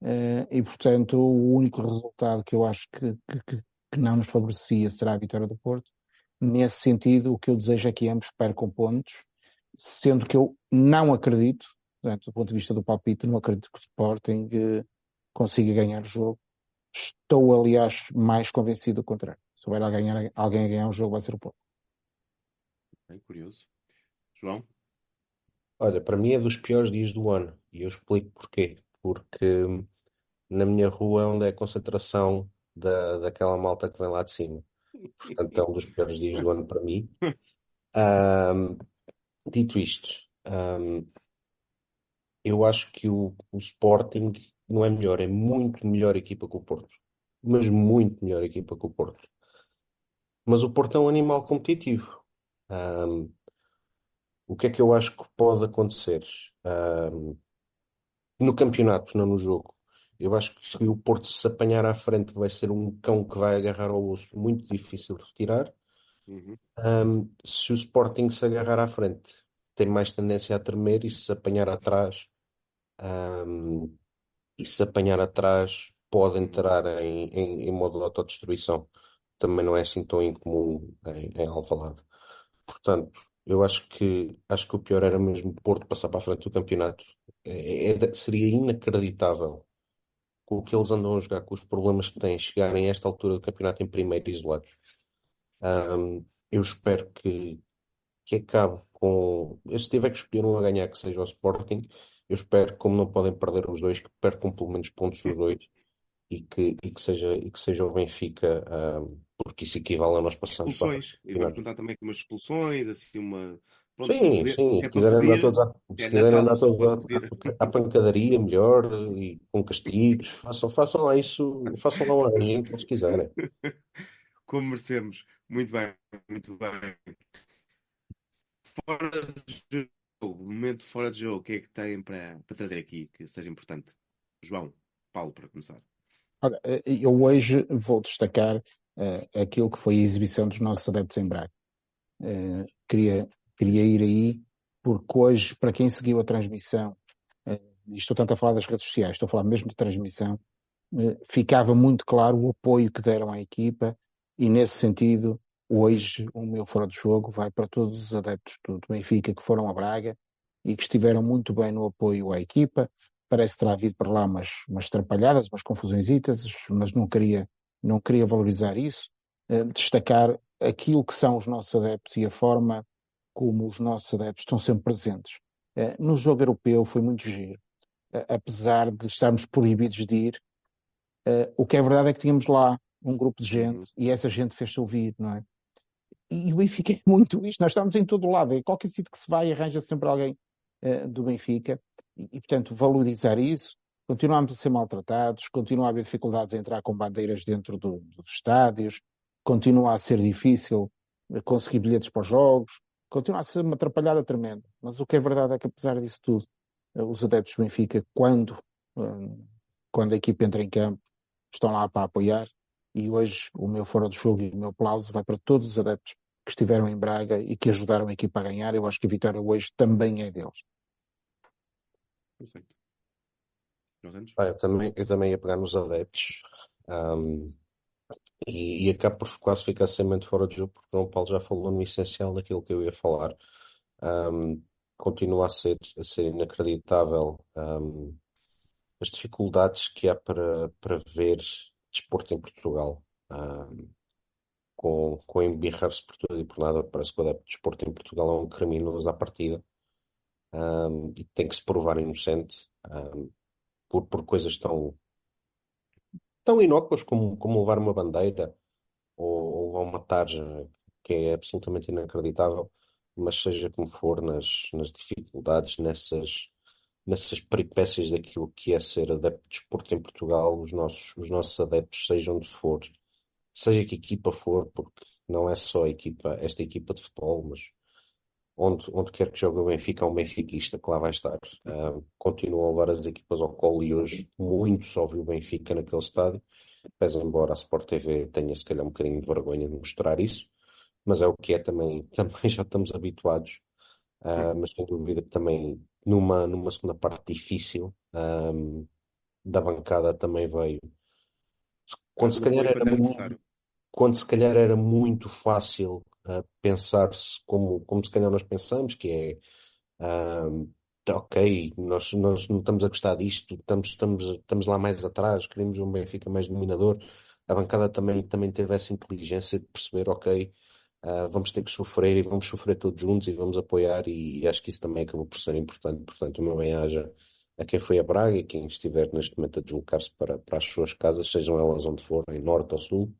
Eh, e portanto o único resultado que eu acho que, que, que não nos favorecia será a vitória do Porto. Nesse sentido, o que eu desejo é que ambos percam pontos, sendo que eu não acredito, portanto, do ponto de vista do palpite, não acredito que o Sporting eh, consiga ganhar o jogo. Estou, aliás, mais convencido do contrário. Se houver alguém a, alguém a ganhar o jogo, vai ser o Porto. Bem curioso. João? Olha, para mim é dos piores dias do ano. E eu explico porquê. Porque na minha rua é onde é a concentração da, daquela malta que vem lá de cima. Portanto, é um dos piores dias do ano para mim. Um, dito isto, um, eu acho que o, o Sporting não é melhor, é muito melhor equipa que o Porto. Mas muito melhor equipa que o Porto. Mas o Porto é um animal competitivo. Um, o que é que eu acho que pode acontecer? Um, no campeonato, não no jogo. Eu acho que se o Porto se apanhar à frente vai ser um cão que vai agarrar ao osso muito difícil de retirar. Uhum. Um, se o Sporting se agarrar à frente, tem mais tendência a tremer e se apanhar atrás um, e se apanhar atrás pode entrar em, em, em modo de autodestruição. Também não é assim tão incomum em, em Alvalade. Portanto, eu acho que acho que o pior era mesmo o Porto passar para a frente do campeonato. É, é, seria inacreditável com o que eles andam a jogar, com os problemas que têm, chegarem a esta altura do campeonato em primeiro isolados. Um, eu espero que, que acabe com. Se tiver que escolher um a ganhar que seja o Sporting, eu espero, como não podem perder os dois, que percam pelo menos pontos os dois e que, e que, seja, e que seja o Benfica, um, porque isso equivale a nós passarmos expulsões. Para... E vamos juntar também com umas expulsões, assim, uma. Pronto, sim, poder, sim, se, é quiserem andar todos, a, se é quiserem andar todos à, à pancadaria melhor e com castigos, façam, façam lá isso, façam lá uma rainha que eles quiserem. Como merecemos. Muito bem, muito bem. Fora de jogo, momento fora de jogo, o que é que têm para, para trazer aqui que seja importante? João, Paulo, para começar. Olha, eh, eu hoje vou destacar uh, aquilo que foi a exibição dos nossos adeptos em Braga. Uh, queria, queria ir aí, porque hoje, para quem seguiu a transmissão, uh, estou tanto a falar das redes sociais, estou a falar mesmo de transmissão, ficava muito claro o apoio que deram à equipa e, nesse sentido, hoje o meu fora de jogo vai para todos os adeptos do, Benfica que foram a Braga e que estiveram muito bem no apoio à equipa. Parece que terá havido para lá umas, umas atrapalhadas, umas confusões, mas não queria não queria valorizar isso, eh, destacar aquilo que são os nossos adeptos e a forma como os nossos adeptos estão sempre presentes. Eh, no jogo europeu foi muito giro. apesar de estarmos proibidos de ir. O que é verdade é que tínhamos lá um grupo de gente uhum. e essa gente fez-se ouvir, não é? E o Benfica é muito isto, nós estamos em todo lado, em qualquer sítio que se vai arranja sempre alguém uh, do Benfica e, e, portanto, valorizar isso. Continuamos a ser maltratados, continua a haver dificuldades em entrar com bandeiras dentro do, dos estádios, continua a ser difícil conseguir bilhetes para os jogos, continua a ser uma atrapalhada tremenda. Mas o que é verdade é que, apesar disso tudo, eh, os adeptos do Benfica, quando, eh, quando a equipe entra em campo, estão lá para apoiar. E hoje o meu fora do jogo e o meu aplauso vai para todos os adeptos que estiveram em Braga e que ajudaram a equipa a ganhar. Eu acho que a vitória hoje também é deles. Perfeito. Ah, eu, também, eu também ia pegar nos adeptos. Um, e, e acabo por quase ficar sem mente fora de jogo, porque o Paulo já falou no essencial daquilo que eu ia falar. Um, continua a ser, a ser inacreditável um, as dificuldades que há para, para ver desporto em Portugal. Com, com embirrar-se por tudo e por nada, parece que o desporto em Portugal é um criminoso à partida um, e tem que se provar inocente um, por, por coisas tão, tão inócuas como, como levar uma bandeira ou, ou levar uma tarja, que é absolutamente inacreditável, mas seja como for, nas, nas dificuldades, nessas, nessas peripécias daquilo que é ser adepto de desporto em Portugal, os nossos, os nossos adeptos, seja onde for, seja que equipa for, porque não é só a equipa, esta equipa de futebol, mas onde, onde quer que jogue o Benfica, é um benfiquista que lá vai estar. Uh, continua a levar as equipas ao colo e hoje muito só viu o Benfica naquele estádio, pese embora a Sport TV tenha se calhar um bocadinho de vergonha de mostrar isso, mas é o que é também, também já estamos habituados, uh, mas sem dúvida que também numa, numa segunda parte difícil um, da bancada também veio. Quando se calhar era muito, quando se calhar era muito fácil uh, pensar-se como, como se calhar nós pensamos, que é uh, ok, nós, nós não estamos a gostar disto, estamos, estamos, estamos lá mais atrás, queremos um Benfica mais dominador. A bancada também, também teve essa inteligência de perceber, ok, uh, vamos ter que sofrer e vamos sofrer todos juntos e vamos apoiar e, e acho que isso também acabou por ser importante. Portanto, o meu bem-aja a quem foi a Braga e quem estiver neste momento a deslocar-se para, para as suas casas, sejam elas onde forem, norte ou sul,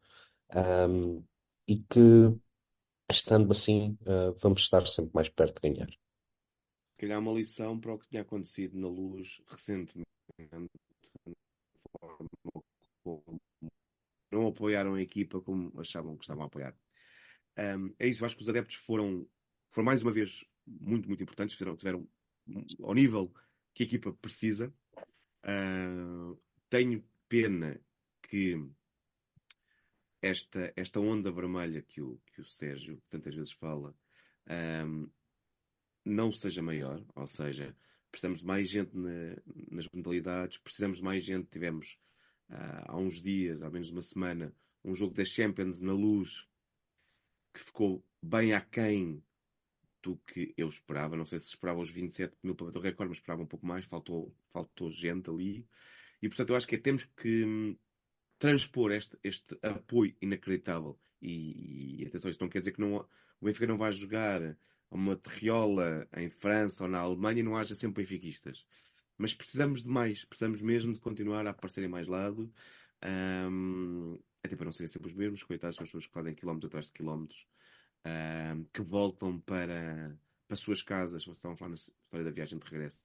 um, e que estando assim, uh, vamos estar sempre mais perto de ganhar. Se calhar uma lição para o que tinha acontecido na luz recentemente, não apoiaram a equipa como achavam que estavam a apoiar. Um, é isso, acho que os adeptos foram, foram mais uma vez muito, muito importantes, tiveram, tiveram ao nível que a equipa precisa. Uh, tenho pena que esta, esta onda vermelha que o, que o Sérgio tantas vezes fala um, não seja maior, ou seja, precisamos de mais gente na, nas modalidades, precisamos de mais gente. Tivemos uh, há uns dias, há menos de uma semana, um jogo das Champions na luz que ficou bem aquém do que eu esperava. Não sei se esperava os 27 mil para o recorde, mas esperava um pouco mais, faltou, faltou gente ali. E portanto eu acho que é, temos que hum, transpor este, este apoio inacreditável. E, e, atenção, isso não quer dizer que não, o Benfica não vai jogar uma terriola em França ou na Alemanha e não haja sempre benfiquistas. Mas precisamos de mais, precisamos mesmo de continuar a aparecer em mais lado. Um, até para não serem sempre os mesmos, coitados são as pessoas que fazem quilómetros atrás de quilómetros, um, que voltam para, para as suas casas. Vocês estavam a falar na história da viagem de regresso.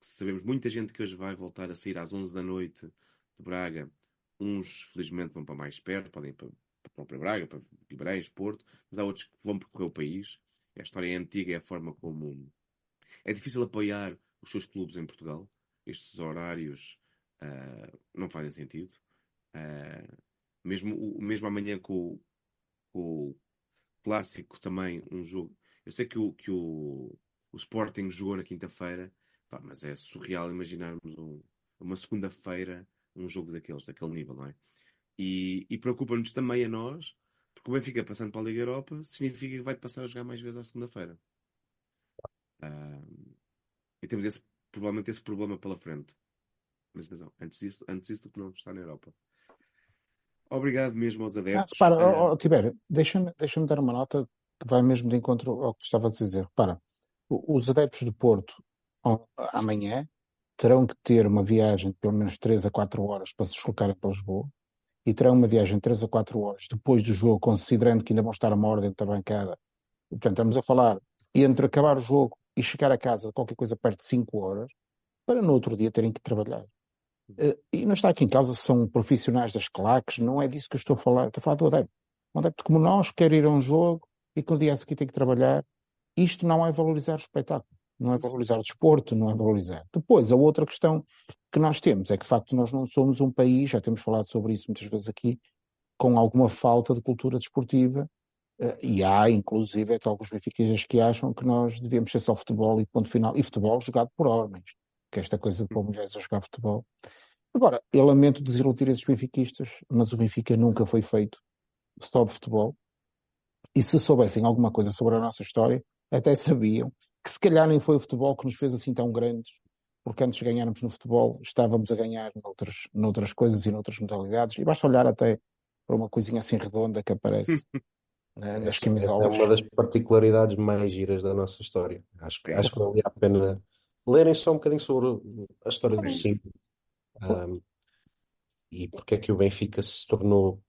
Sabemos muita gente que hoje vai voltar a sair às 11 da noite de Braga Uns, felizmente, vão para mais perto, podem ir para, para a própria Braga, para Guimarães, Porto, mas há outros que vão percorrer o país. A história é antiga, é a forma como. É difícil apoiar os seus clubes em Portugal. Estes horários uh, não fazem sentido. Uh, mesmo, mesmo amanhã com, com, o clássico também, um jogo. Eu sei que o, que o, o Sporting jogou na quinta-feira, mas é surreal imaginarmos um, uma segunda-feira um jogo daqueles, daquele nível, não é? E, e preocupa-nos também a nós, porque o Benfica passando para a Liga Europa significa que vai passar a jogar mais vezes à segunda-feira. Uh, e temos esse, provavelmente esse problema pela frente. Mas atenção, antes disso, antes disso do que não está na Europa. Obrigado mesmo aos adeptos. Ah, repara, uh, oh, Tibério, deixa-me deixa dar uma nota que vai mesmo de encontro ao que tu estavas a dizer. Repara, os adeptos do Porto amanhã terão que ter uma viagem de pelo menos 3 a 4 horas para se deslocarem para Lisboa e terão uma viagem de 3 a 4 horas depois do jogo, considerando que ainda vão estar a uma hora dentro da bancada. Portanto, estamos a falar entre acabar o jogo e chegar a casa qualquer coisa perto de 5 horas para no outro dia terem que trabalhar. Uh, e não está aqui em causa se são profissionais das claques, não é disso que eu estou a falar. Estou a falar do adepto. Um adepto como nós quer ir a um jogo e que no dia a seguir tem que trabalhar. Isto não é valorizar o espetáculo não é valorizar o desporto, não é valorizar. Depois, a outra questão que nós temos é que, de facto, nós não somos um país, já temos falado sobre isso muitas vezes aqui, com alguma falta de cultura desportiva, eh, e há, inclusive, até alguns benfiquistas que acham que nós devemos ser só futebol e ponto final, e futebol jogado por homens, que é esta coisa de pôr mulheres a jogar futebol. Agora, eu lamento desiludir esses benfiquistas, mas o Benfica nunca foi feito só de futebol, e se soubessem alguma coisa sobre a nossa história, até sabiam que se calhar nem foi o futebol que nos fez assim tão grandes, porque antes de ganharmos no futebol estávamos a ganhar noutras, noutras coisas e noutras modalidades, e basta olhar até para uma coisinha assim redonda que aparece né, nas camisolas. É uma das particularidades mais giras da nossa história. Acho, que, acho que valia a pena lerem só um bocadinho sobre a história do cinco um, e porque é que o Benfica se tornou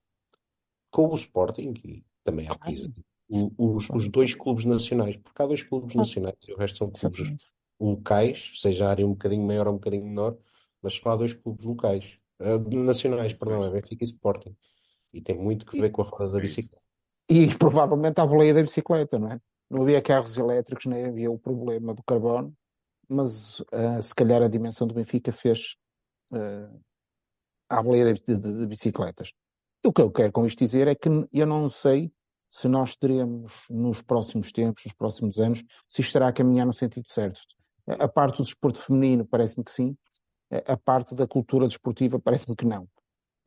com o Sporting e também a Pisa os, os dois clubes nacionais, porque há dois clubes nacionais e o resto são clubes locais, seja a área um bocadinho maior ou um bocadinho menor, mas só há dois clubes locais, uh, nacionais, perdão, é Benfica e Sporting. E tem muito que ver com a roda da bicicleta. E provavelmente a boleia da bicicleta, não é? Não havia carros elétricos, nem havia o problema do carbono, mas uh, se calhar a dimensão do Benfica fez uh, a boleia de, de, de, bicicletas. O que eu quero com isto dizer é que eu não sei se nós teremos nos próximos tempos, nos próximos anos, se estará a caminhar no sentido certo. A parte do desporto feminino parece-me que sim, a parte da cultura desportiva parece-me que não.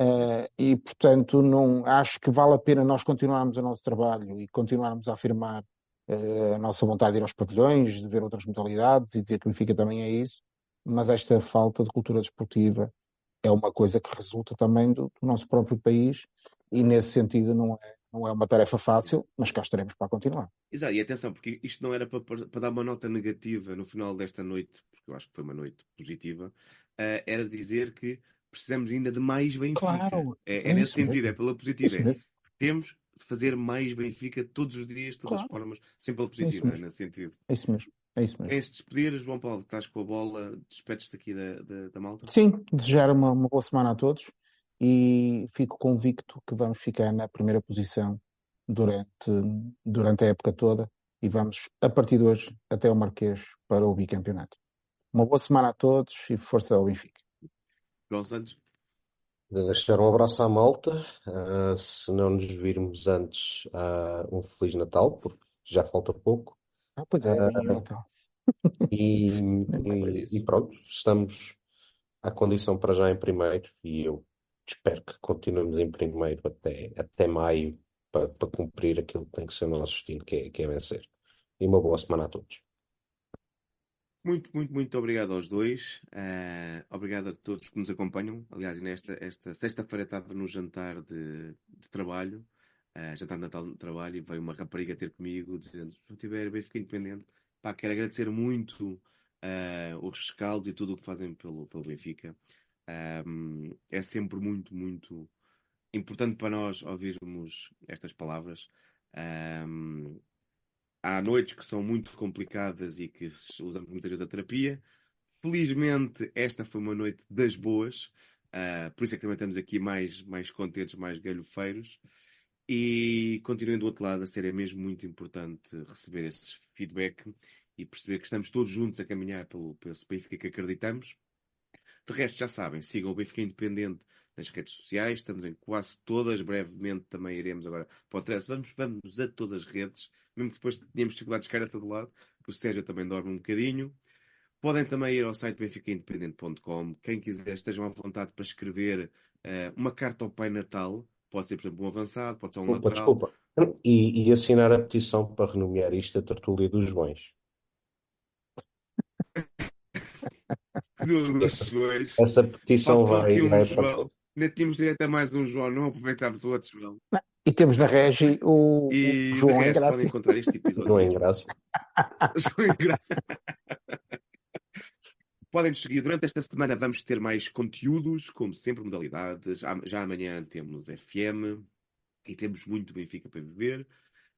Uh, e, portanto, não, acho que vale a pena nós continuarmos o nosso trabalho e continuarmos a afirmar a nossa vontade de ir aos pavilhões, de ver outras modalidades e dizer que o Benfica também é isso, mas esta falta de cultura desportiva é uma coisa que resulta também do, do nosso próprio país e, nesse sentido, não é, não é uma tarefa fácil, mas cá estaremos para continuar. Exato, e atenção, porque isto não era para, para dar uma nota negativa no final desta noite, porque eu acho que foi uma noite positiva, uh, era dizer que precisamos ainda de mais Benfica. Claro, é, é, é nesse sentido, mesmo. é pela positiva. É, temos de fazer mais Benfica todos os dias, de todas claro. as formas, sempre pela positiva, é, é nesse sentido. É isso mesmo. É isso mesmo. Queres despedir, João Paulo, que estás com a bola, despedes-te aqui da, da, da, malta? Sim, desejar uma, uma boa semana a todos e fico convicto que vamos ficar na primeira posição durante, durante a época toda e vamos, a partir de hoje, até o Marquês para o bicampeonato. Uma boa semana a todos e força ao Benfica. João Santos. Deixar um abraço à malta. Uh, se não nos virmos antes, uh, um Feliz Natal, porque já falta pouco. Ah, pois é, uh, Natal. E, e, e, pronto, estamos à condição para já em primeiro e eu espero que continuemos em primeiro até, até maio para, para cumprir aquilo que tem que ser o nosso destino, que é, que é vencer. E uma boa semana a todos. Muito, muito, muito obrigado aos dois. Uh, obrigado a todos que nos acompanham. Aliás, nesta esta sexta-feira estava no jantar de, de trabalho, uh, jantar de Natal de trabalho, e veio uma rapariga ter comigo dizendo: se eu tiver fiquei independente. Pá, quero agradecer muito uh, os rescaldos e tudo o que fazem pelo, pelo Benfica. Um, é sempre muito, muito importante para nós ouvirmos estas palavras. Um, há noites que são muito complicadas e que usamos muitas vezes a terapia. Felizmente, esta foi uma noite das boas, uh, por isso é que também estamos aqui mais, mais contentes, mais galhofeiros. E continuem do outro lado a ser é mesmo muito importante receber esse feedback e perceber que estamos todos juntos a caminhar pelo, pelo Benfica que acreditamos de resto, já sabem, sigam o Benfica Independente nas redes sociais, estamos em quase todas, brevemente também iremos agora para o Trece. Vamos, vamos a todas as redes, mesmo depois tenhamos dificuldades de chegar a todo lado, o Sérgio também dorme um bocadinho. Podem também ir ao site benficaindependente.com. Quem quiser, estejam à vontade para escrever uh, uma carta ao Pai Natal. Pode ser, por exemplo, um avançado, pode ser um desculpa, lateral. Desculpa. E, e assinar a petição para renomear isto a Tertúlia dos Joões. dos Essa petição vai, um vai João. Ainda tínhamos direito a mais um João, não aproveitávamos o outro João. E temos na Regi o, e o João resto, podem encontrar este episódio. João Ingrácio. João Ingrácio. podem nos seguir. Durante esta semana vamos ter mais conteúdos, como sempre, modalidades. Já, já amanhã temos FM e temos muito Benfica para viver.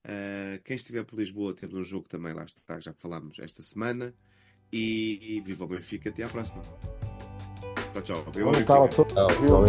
Uh, quem estiver por Lisboa, temos um jogo também lá está, já falámos esta semana. E, e viva o Benfica, até à próxima. Ciao, ciao. ćao. Ćao.